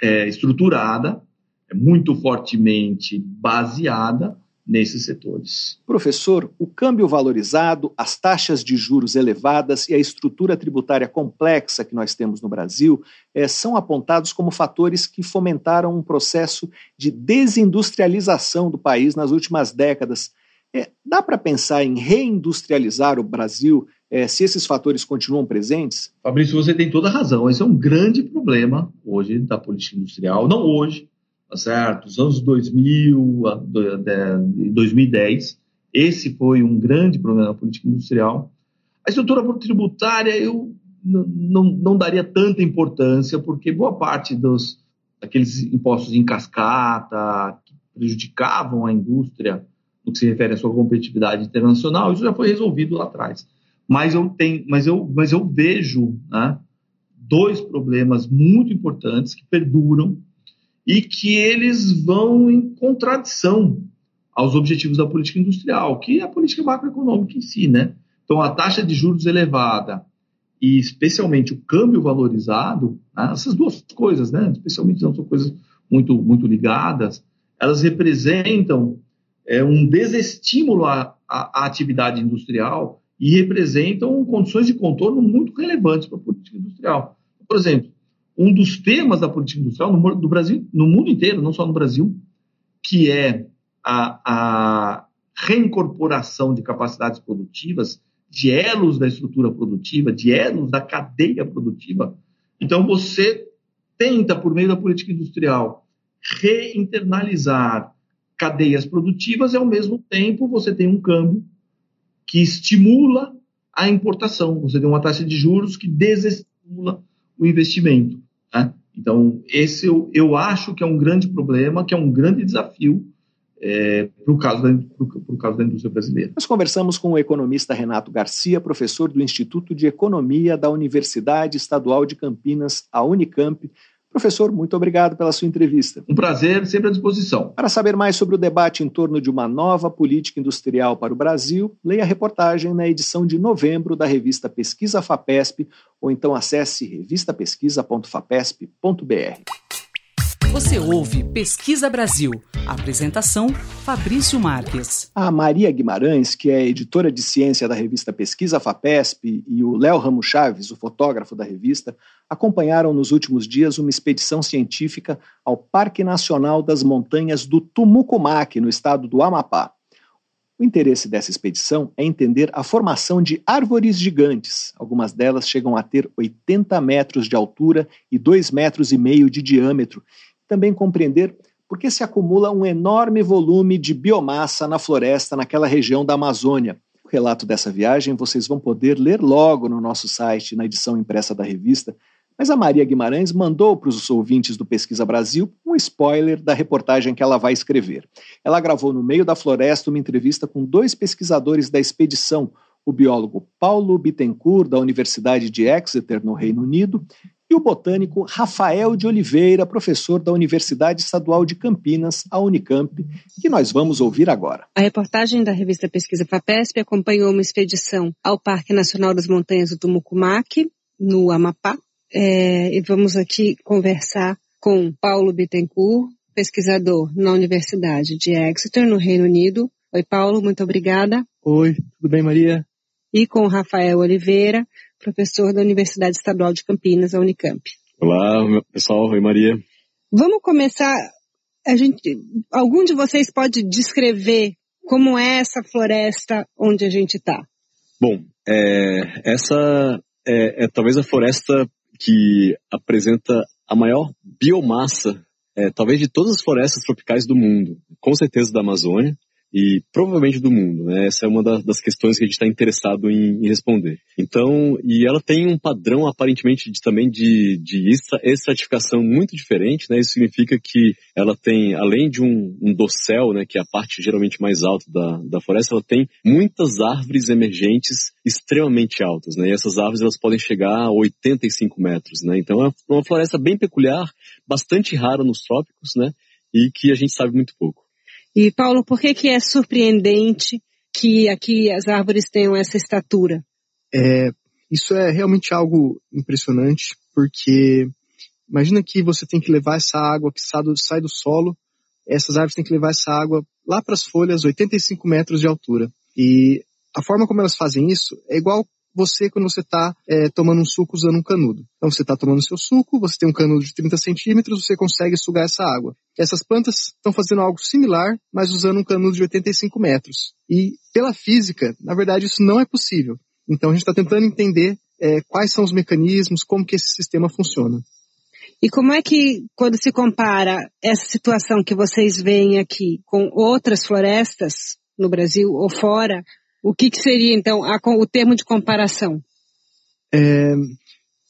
é, estruturada, é muito fortemente baseada nesses setores. Professor, o câmbio valorizado, as taxas de juros elevadas e a estrutura tributária complexa que nós temos no Brasil é, são apontados como fatores que fomentaram um processo de desindustrialização do país nas últimas décadas. É, dá para pensar em reindustrializar o Brasil é, se esses fatores continuam presentes? Fabrício, você tem toda a razão. Esse é um grande problema hoje da política industrial. Não hoje, tá certo? Os anos 2000 e 2010, esse foi um grande problema na política industrial. A estrutura tributária eu não, não daria tanta importância, porque boa parte dos daqueles impostos em cascata que prejudicavam a indústria no que se refere à sua competitividade internacional, isso já foi resolvido lá atrás. Mas eu tenho, mas eu, mas eu vejo né, dois problemas muito importantes que perduram e que eles vão em contradição aos objetivos da política industrial, que é a política macroeconômica em si, né? Então, a taxa de juros elevada e especialmente o câmbio valorizado, né? essas duas coisas, né? Especialmente não são coisas muito muito ligadas, elas representam é, um desestímulo à, à, à atividade industrial e representam condições de contorno muito relevantes para a política industrial. Por exemplo, um dos temas da política industrial no, do Brasil, no mundo inteiro, não só no Brasil, que é a, a reincorporação de capacidades produtivas, de elos da estrutura produtiva, de elos da cadeia produtiva. Então, você tenta, por meio da política industrial, reinternalizar cadeias produtivas e, ao mesmo tempo, você tem um câmbio que estimula a importação. Você tem uma taxa de juros que desestimula o investimento. Né? Então, esse eu, eu acho que é um grande problema, que é um grande desafio é, para o caso, caso da indústria brasileira. Nós conversamos com o economista Renato Garcia, professor do Instituto de Economia da Universidade Estadual de Campinas, a Unicamp, Professor, muito obrigado pela sua entrevista. Um prazer, sempre à disposição. Para saber mais sobre o debate em torno de uma nova política industrial para o Brasil, leia a reportagem na edição de novembro da revista Pesquisa FAPESP ou então acesse revistapesquisa.fapesp.br. Você ouve Pesquisa Brasil. Apresentação: Fabrício Marques. A Maria Guimarães, que é editora de ciência da revista Pesquisa FAPESP, e o Léo Ramos Chaves, o fotógrafo da revista, acompanharam nos últimos dias uma expedição científica ao Parque Nacional das Montanhas do Tumucumaque, no estado do Amapá. O interesse dessa expedição é entender a formação de árvores gigantes. Algumas delas chegam a ter 80 metros de altura e 2 metros e meio de diâmetro também compreender por que se acumula um enorme volume de biomassa na floresta naquela região da Amazônia. O relato dessa viagem vocês vão poder ler logo no nosso site, na edição impressa da revista. Mas a Maria Guimarães mandou para os ouvintes do Pesquisa Brasil um spoiler da reportagem que ela vai escrever. Ela gravou no meio da floresta uma entrevista com dois pesquisadores da expedição, o biólogo Paulo Bittencourt, da Universidade de Exeter, no Reino Unido, e o botânico Rafael de Oliveira, professor da Universidade Estadual de Campinas, a Unicamp, que nós vamos ouvir agora. A reportagem da revista Pesquisa FAPESP acompanhou uma expedição ao Parque Nacional das Montanhas do Tumucumaque, no Amapá, é, e vamos aqui conversar com Paulo Bittencourt, pesquisador na Universidade de Exeter, no Reino Unido. Oi, Paulo, muito obrigada. Oi, tudo bem, Maria? E com Rafael Oliveira, professor da Universidade Estadual de Campinas, a Unicamp. Olá, pessoal. Oi, Maria. Vamos começar. A gente, algum de vocês pode descrever como é essa floresta onde a gente está? Bom, é, essa é, é, talvez a floresta que apresenta a maior biomassa, é, talvez de todas as florestas tropicais do mundo, com certeza da Amazônia, e provavelmente do mundo. Né? Essa é uma das questões que a gente está interessado em, em, responder. Então, e ela tem um padrão aparentemente de, também de, de estratificação muito diferente. Né? Isso significa que ela tem, além de um, um dossel, né, que é a parte geralmente mais alta da, da floresta, ela tem muitas árvores emergentes extremamente altas. Né? E essas árvores elas podem chegar a 85 metros. Né? Então é uma floresta bem peculiar, bastante rara nos trópicos, né? e que a gente sabe muito pouco. E Paulo, por que que é surpreendente que aqui as árvores tenham essa estatura? É, isso é realmente algo impressionante, porque imagina que você tem que levar essa água que sai do solo, essas árvores têm que levar essa água lá para as folhas, 85 metros de altura. E a forma como elas fazem isso é igual você quando você está é, tomando um suco usando um canudo. Então você está tomando seu suco, você tem um canudo de 30 centímetros, você consegue sugar essa água. Essas plantas estão fazendo algo similar, mas usando um canudo de 85 metros. E pela física, na verdade, isso não é possível. Então a gente está tentando entender é, quais são os mecanismos, como que esse sistema funciona. E como é que, quando se compara essa situação que vocês veem aqui com outras florestas no Brasil ou fora, o que, que seria, então, a, o termo de comparação? É,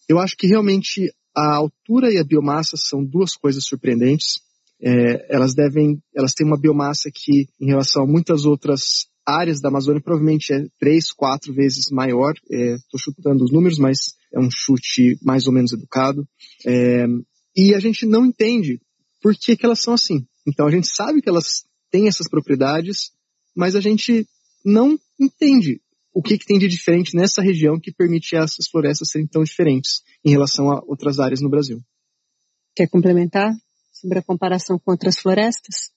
eu acho que realmente a altura e a biomassa são duas coisas surpreendentes. É, elas devem, elas têm uma biomassa que, em relação a muitas outras áreas da Amazônia, provavelmente é três, quatro vezes maior. Estou é, chutando os números, mas é um chute mais ou menos educado. É, e a gente não entende por que, que elas são assim. Então a gente sabe que elas têm essas propriedades, mas a gente não entende o que, que tem de diferente nessa região que permite essas florestas serem tão diferentes em relação a outras áreas no Brasil. Quer complementar sobre a comparação com outras florestas?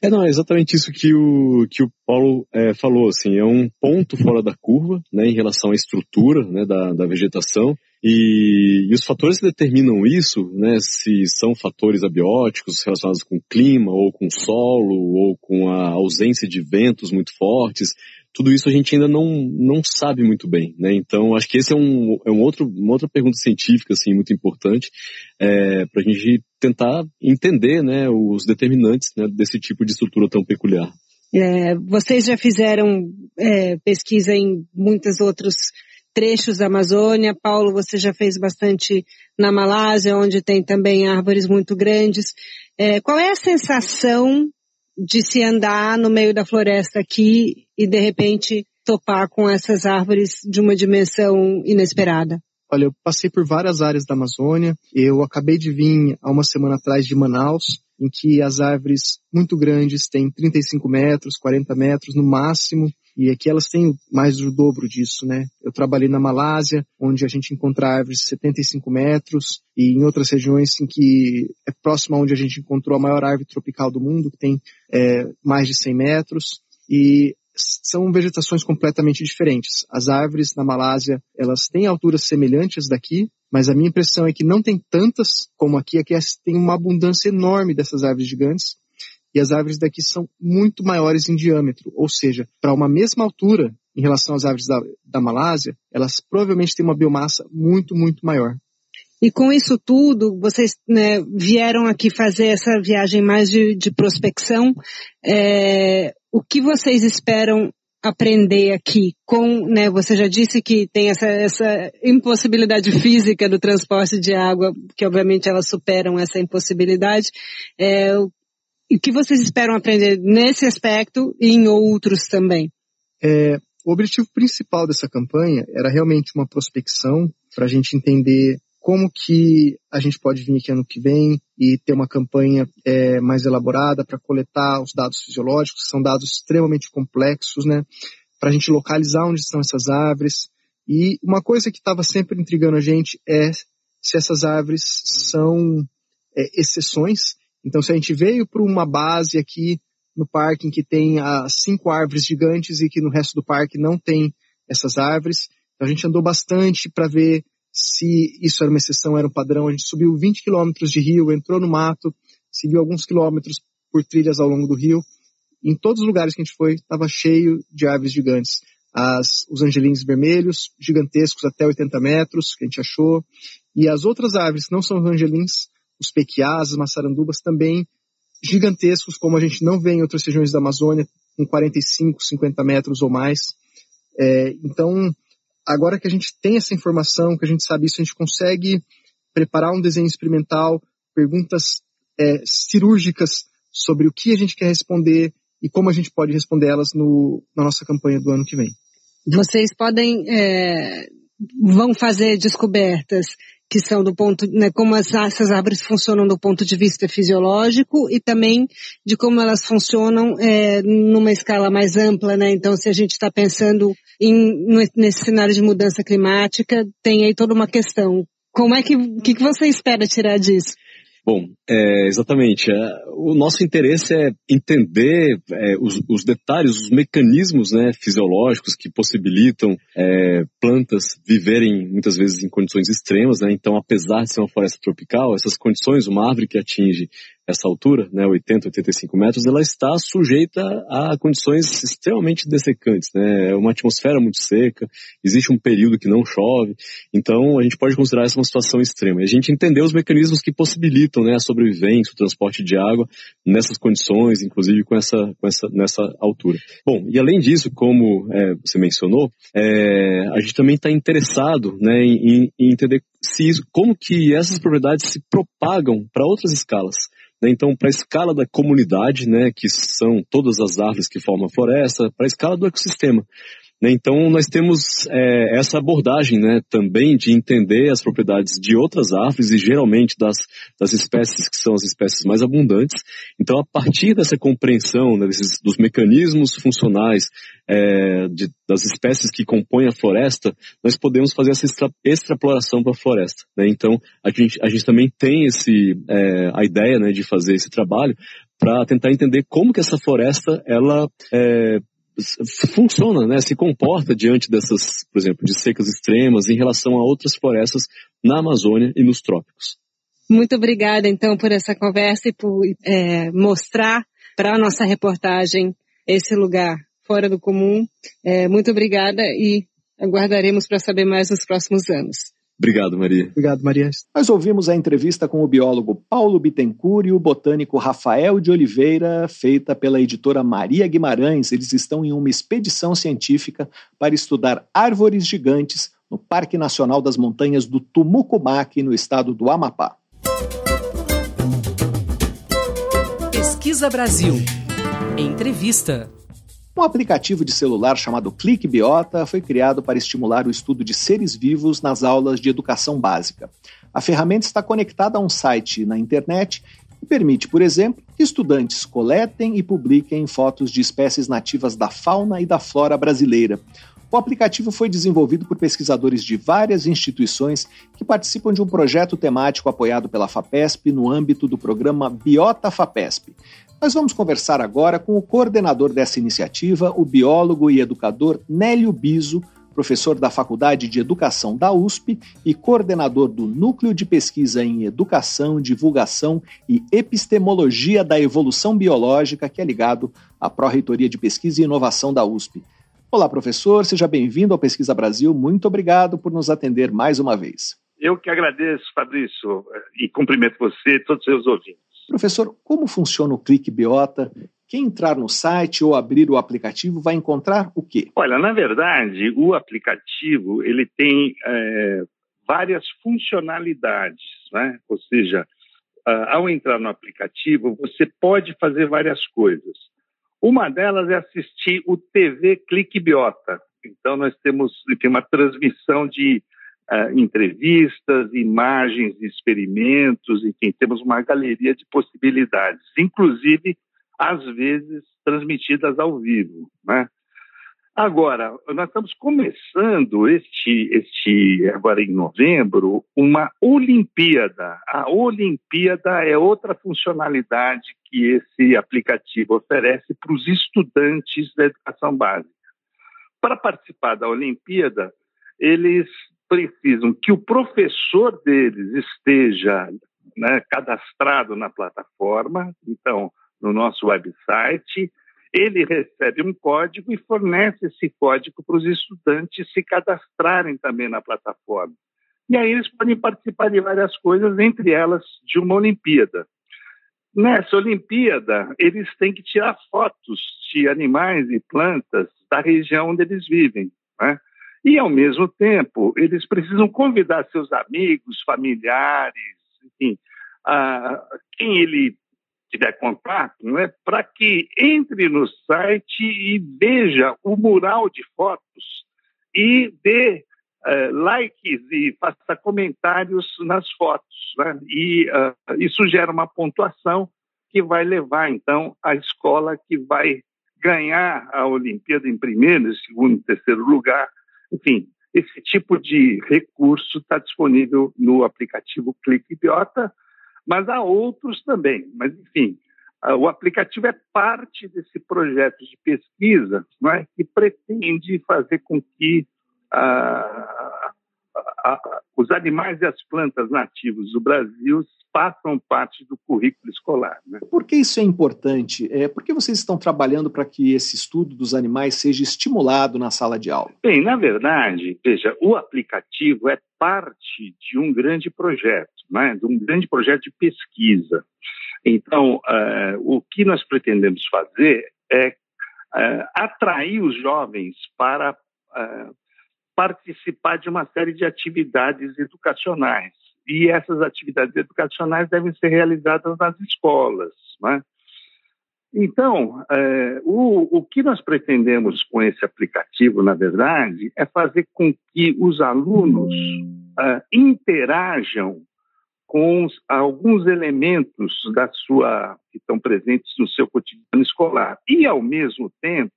É, não, é exatamente isso que o, que o Paulo é, falou, assim, é um ponto fora da curva, né, em relação à estrutura, né, da, da vegetação, e, e, os fatores que determinam isso, né, se são fatores abióticos relacionados com o clima, ou com o solo, ou com a ausência de ventos muito fortes, tudo isso a gente ainda não, não sabe muito bem, né? Então, acho que esse é, um, é um outro, uma outra pergunta científica, assim, muito importante, é, para a gente tentar entender, né, os determinantes né, desse tipo de estrutura tão peculiar. É, vocês já fizeram é, pesquisa em muitos outros trechos da Amazônia. Paulo, você já fez bastante na Malásia, onde tem também árvores muito grandes. É, qual é a sensação de se andar no meio da floresta aqui e de repente topar com essas árvores de uma dimensão inesperada? Olha, eu passei por várias áreas da Amazônia. Eu acabei de vir há uma semana atrás de Manaus, em que as árvores muito grandes têm 35 metros, 40 metros no máximo, e aqui elas têm mais do dobro disso, né? Eu trabalhei na Malásia, onde a gente encontra árvores de 75 metros, e em outras regiões em que é próximo a onde a gente encontrou a maior árvore tropical do mundo, que tem é, mais de 100 metros. E são vegetações completamente diferentes. As árvores na Malásia, elas têm alturas semelhantes daqui, mas a minha impressão é que não tem tantas como aqui. Aqui tem uma abundância enorme dessas árvores gigantes. E as árvores daqui são muito maiores em diâmetro, ou seja, para uma mesma altura em relação às árvores da, da Malásia, elas provavelmente têm uma biomassa muito, muito maior. E com isso tudo, vocês né, vieram aqui fazer essa viagem mais de, de prospecção. É, o que vocês esperam aprender aqui com, né, você já disse que tem essa, essa impossibilidade física do transporte de água, que obviamente elas superam essa impossibilidade. É, o que vocês esperam aprender nesse aspecto e em outros também? É, o objetivo principal dessa campanha era realmente uma prospecção para a gente entender como que a gente pode vir aqui ano que vem e ter uma campanha é, mais elaborada para coletar os dados fisiológicos, que são dados extremamente complexos, né? Para a gente localizar onde estão essas árvores. E uma coisa que estava sempre intrigando a gente é se essas árvores são é, exceções. Então, se a gente veio para uma base aqui no parque em que tem as cinco árvores gigantes e que no resto do parque não tem essas árvores, então, a gente andou bastante para ver se isso era uma exceção, era um padrão. A gente subiu 20 quilômetros de rio, entrou no mato, seguiu alguns quilômetros por trilhas ao longo do rio. Em todos os lugares que a gente foi, estava cheio de árvores gigantes. As, os angelins vermelhos, gigantescos até 80 metros, que a gente achou. E as outras árvores que não são angelins, os pequiás, as maçarandubas, também gigantescos, como a gente não vê em outras regiões da Amazônia, com 45, 50 metros ou mais. É, então, agora que a gente tem essa informação, que a gente sabe isso, a gente consegue preparar um desenho experimental, perguntas é, cirúrgicas sobre o que a gente quer responder e como a gente pode responder elas no, na nossa campanha do ano que vem. Vocês podem, é, vão fazer descobertas que são do ponto, né, como as, essas árvores funcionam do ponto de vista fisiológico e também de como elas funcionam é, numa escala mais ampla, né? Então, se a gente está pensando em, nesse cenário de mudança climática, tem aí toda uma questão. Como é que, que, que você espera tirar disso? Bom, é, exatamente. É, o nosso interesse é entender é, os, os, detalhes, os mecanismos né, fisiológicos que possibilitam é, plantas viverem muitas vezes em condições extremas. Né? Então, apesar de ser uma floresta tropical, essas condições, uma árvore que atinge essa altura, né, 80, 85 metros, ela está sujeita a condições extremamente dessecantes, né, é uma atmosfera muito seca, existe um período que não chove, então a gente pode considerar essa uma situação extrema. E a gente entendeu os mecanismos que possibilitam, né, a sobrevivência, o transporte de água nessas condições, inclusive com essa, com essa, nessa altura. Bom, e além disso, como é, você mencionou, é, a gente também está interessado, né, em, em entender se, como que essas propriedades se propagam para outras escalas. Né? Então, para a escala da comunidade, né, que são todas as árvores que formam a floresta, para a escala do ecossistema. Né? Então, nós temos é, essa abordagem né, também de entender as propriedades de outras árvores e geralmente das, das espécies que são as espécies mais abundantes. Então, a partir dessa compreensão né, desses, dos mecanismos funcionais é, de, das espécies que compõem a floresta, nós podemos fazer essa extra, extrapolação para a floresta. Né? Então, a gente, a gente também tem esse, é, a ideia né, de fazer esse trabalho para tentar entender como que essa floresta ela é, funciona, né, se comporta diante dessas, por exemplo, de secas extremas em relação a outras florestas na Amazônia e nos trópicos. Muito obrigada, então, por essa conversa e por é, mostrar para a nossa reportagem esse lugar fora do comum. É, muito obrigada e aguardaremos para saber mais nos próximos anos. Obrigado, Maria. Obrigado, Maria. Nós ouvimos a entrevista com o biólogo Paulo Bittencourt e o botânico Rafael de Oliveira, feita pela editora Maria Guimarães. Eles estão em uma expedição científica para estudar árvores gigantes no Parque Nacional das Montanhas do Tumucumaque, no estado do Amapá. Pesquisa Brasil. Entrevista. Um aplicativo de celular chamado Clique Biota foi criado para estimular o estudo de seres vivos nas aulas de educação básica. A ferramenta está conectada a um site na internet e permite, por exemplo, que estudantes coletem e publiquem fotos de espécies nativas da fauna e da flora brasileira. O aplicativo foi desenvolvido por pesquisadores de várias instituições que participam de um projeto temático apoiado pela FAPESP no âmbito do programa Biota FAPESP. Nós vamos conversar agora com o coordenador dessa iniciativa, o biólogo e educador Nélio Biso, professor da Faculdade de Educação da USP e coordenador do Núcleo de Pesquisa em Educação, Divulgação e Epistemologia da Evolução Biológica, que é ligado à Pró-Reitoria de Pesquisa e Inovação da USP. Olá, professor, seja bem-vindo ao Pesquisa Brasil. Muito obrigado por nos atender mais uma vez. Eu que agradeço, Fabrício, e cumprimento você e todos os seus ouvintes. Professor, como funciona o Clique Biota? Quem entrar no site ou abrir o aplicativo vai encontrar o quê? Olha, na verdade, o aplicativo ele tem é, várias funcionalidades, né? Ou seja, ao entrar no aplicativo, você pode fazer várias coisas. Uma delas é assistir o TV Clique Biota. Então, nós temos tem uma transmissão de uh, entrevistas, imagens experimentos, enfim, temos uma galeria de possibilidades, inclusive, às vezes, transmitidas ao vivo. Né? Agora, nós estamos começando este, este agora em novembro, uma Olimpíada. A Olimpíada é outra funcionalidade que esse aplicativo oferece para os estudantes da educação básica. Para participar da Olimpíada, eles precisam que o professor deles esteja né, cadastrado na plataforma, então, no nosso website, ele recebe um código e fornece esse código para os estudantes se cadastrarem também na plataforma. E aí eles podem participar de várias coisas, entre elas de uma Olimpíada. Nessa Olimpíada, eles têm que tirar fotos de animais e plantas da região onde eles vivem. Né? E, ao mesmo tempo, eles precisam convidar seus amigos, familiares, enfim, a, quem ele tiver contato, não é, para que entre no site e veja o mural de fotos e dê uh, likes e faça comentários nas fotos. Né? E uh, isso gera uma pontuação que vai levar, então, a escola que vai ganhar a Olimpíada em primeiro, segundo, terceiro lugar. Enfim, esse tipo de recurso está disponível no aplicativo Clique Idiota mas há outros também. Mas, enfim, o aplicativo é parte desse projeto de pesquisa não é, que pretende fazer com que ah, os animais e as plantas nativos do Brasil façam parte do currículo escolar. Né? Por que isso é importante? É, por que vocês estão trabalhando para que esse estudo dos animais seja estimulado na sala de aula? Bem, na verdade, veja, o aplicativo é parte de um grande projeto, né? de um grande projeto de pesquisa. Então, uh, o que nós pretendemos fazer é uh, atrair os jovens para uh, participar de uma série de atividades educacionais. E essas atividades educacionais devem ser realizadas nas escolas. Né? Então, é, o, o que nós pretendemos com esse aplicativo, na verdade, é fazer com que os alunos é, interajam com os, alguns elementos da sua que estão presentes no seu cotidiano escolar e, ao mesmo tempo,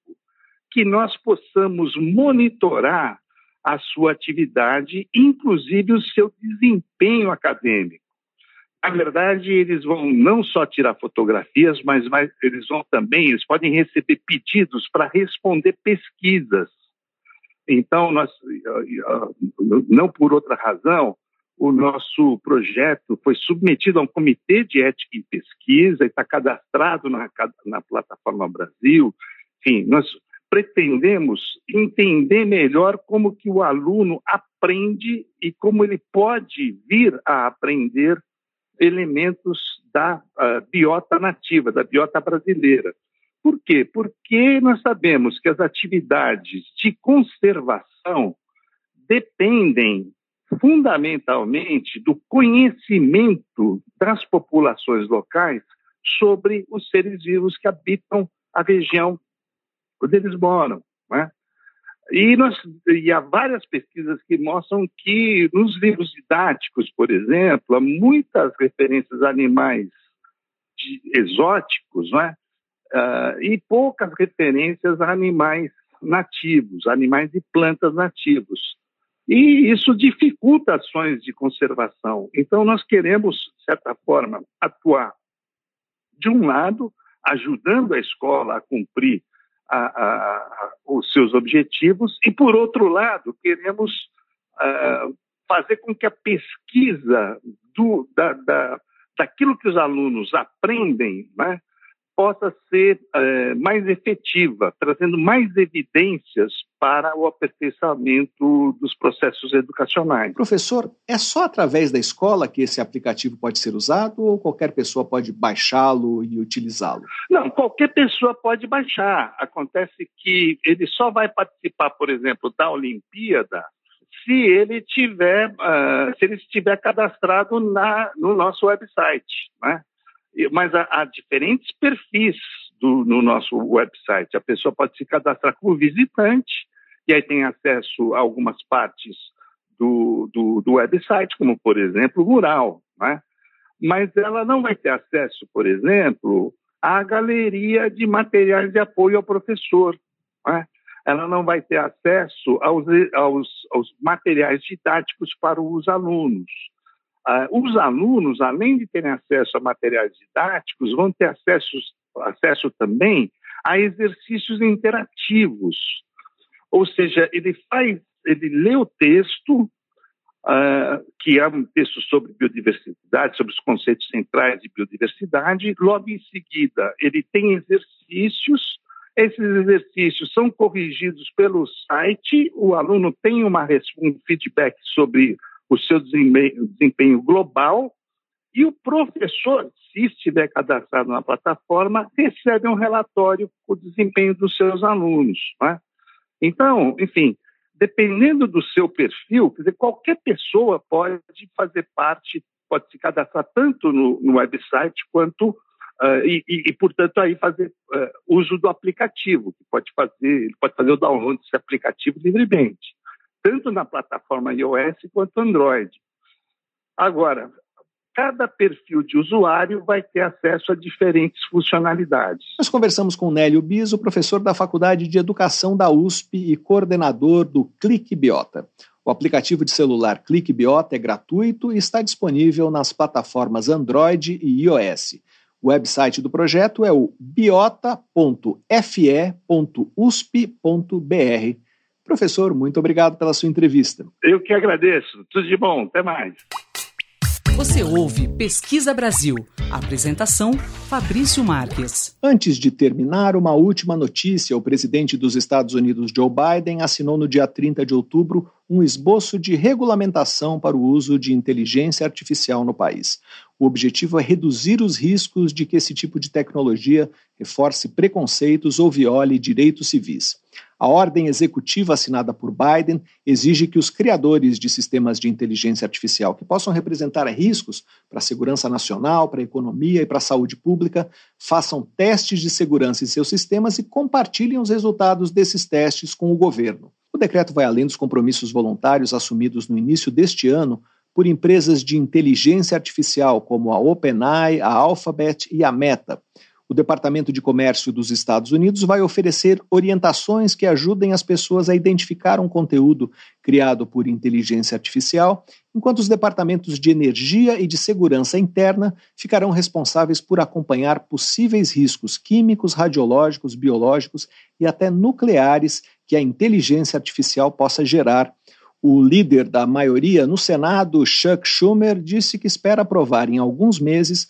que nós possamos monitorar a sua atividade, inclusive o seu desempenho acadêmico. Na verdade, eles vão não só tirar fotografias, mas, mas eles vão também, eles podem receber pedidos para responder pesquisas. Então, nós, não por outra razão, o nosso projeto foi submetido a um comitê de ética e pesquisa e está cadastrado na, na plataforma Brasil. Enfim, nós pretendemos entender melhor como que o aluno aprende e como ele pode vir a aprender elementos da uh, biota nativa, da biota brasileira. Por quê? Porque nós sabemos que as atividades de conservação dependem fundamentalmente do conhecimento das populações locais sobre os seres vivos que habitam a região onde eles moram. Né? E, nós, e há várias pesquisas que mostram que nos livros didáticos, por exemplo, há muitas referências a animais de, exóticos, né? Uh, e poucas referências a animais nativos, animais e plantas nativos. E isso dificulta ações de conservação. Então, nós queremos, de certa forma, atuar, de um lado, ajudando a escola a cumprir a, a, os seus objetivos, e, por outro lado, queremos uh, fazer com que a pesquisa do, da, da, daquilo que os alunos aprendem né, possa ser uh, mais efetiva, trazendo mais evidências para o aperfeiçoamento dos processos educacionais. Professor, é só através da escola que esse aplicativo pode ser usado ou qualquer pessoa pode baixá-lo e utilizá-lo? Não, qualquer pessoa pode baixar. Acontece que ele só vai participar, por exemplo, da Olimpíada se ele tiver, uh, se ele estiver cadastrado na, no nosso website, né? Mas há, há diferentes perfis do, no nosso website. A pessoa pode se cadastrar como visitante, e aí tem acesso a algumas partes do, do, do website, como, por exemplo, o mural. Né? Mas ela não vai ter acesso, por exemplo, à galeria de materiais de apoio ao professor. Né? ela não vai ter acesso aos, aos, aos materiais didáticos para os alunos. Uh, os alunos, além de terem acesso a materiais didáticos, vão ter acesso, acesso também a exercícios interativos. Ou seja, ele faz, ele lê o texto, uh, que é um texto sobre biodiversidade, sobre os conceitos centrais de biodiversidade. Logo em seguida, ele tem exercícios. Esses exercícios são corrigidos pelo site. O aluno tem uma, um feedback sobre o seu desempenho, global e o professor, se estiver cadastrado na plataforma, recebe um relatório com o desempenho dos seus alunos. Né? Então, enfim, dependendo do seu perfil, dizer, qualquer pessoa pode fazer parte, pode se cadastrar tanto no, no website quanto uh, e, e, e, portanto, aí fazer uh, uso do aplicativo, que pode fazer, pode fazer o download desse aplicativo livremente, tanto na plataforma iOS quanto Android. Agora, cada perfil de usuário vai ter acesso a diferentes funcionalidades. Nós conversamos com Nélio Biso, professor da Faculdade de Educação da USP e coordenador do Clique Biota. O aplicativo de celular Clique Biota é gratuito e está disponível nas plataformas Android e iOS. O website do projeto é o biota.fe.usp.br. Professor, muito obrigado pela sua entrevista. Eu que agradeço. Tudo de bom. Até mais. Você ouve Pesquisa Brasil. Apresentação: Fabrício Marques. Antes de terminar, uma última notícia: o presidente dos Estados Unidos, Joe Biden, assinou no dia 30 de outubro um esboço de regulamentação para o uso de inteligência artificial no país. O objetivo é reduzir os riscos de que esse tipo de tecnologia reforce preconceitos ou viole direitos civis. A ordem executiva assinada por Biden exige que os criadores de sistemas de inteligência artificial que possam representar riscos para a segurança nacional, para a economia e para a saúde pública façam testes de segurança em seus sistemas e compartilhem os resultados desses testes com o governo. O decreto vai além dos compromissos voluntários assumidos no início deste ano por empresas de inteligência artificial como a OpenAI, a Alphabet e a Meta o Departamento de Comércio dos Estados Unidos vai oferecer orientações que ajudem as pessoas a identificar um conteúdo criado por inteligência artificial, enquanto os departamentos de energia e de segurança interna ficarão responsáveis por acompanhar possíveis riscos químicos, radiológicos, biológicos e até nucleares que a inteligência artificial possa gerar. O líder da maioria no Senado, Chuck Schumer, disse que espera aprovar em alguns meses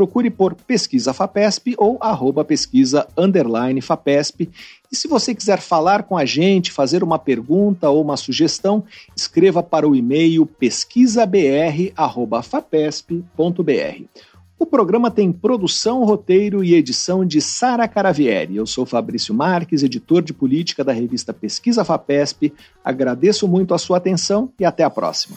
procure por Pesquisa FAPESP ou arroba pesquisa underline FAPESP. E se você quiser falar com a gente, fazer uma pergunta ou uma sugestão, escreva para o e-mail pesquisabr.fapesp.br. O programa tem produção, roteiro e edição de Sara Caravieri. Eu sou Fabrício Marques, editor de política da revista Pesquisa FAPESP. Agradeço muito a sua atenção e até a próxima.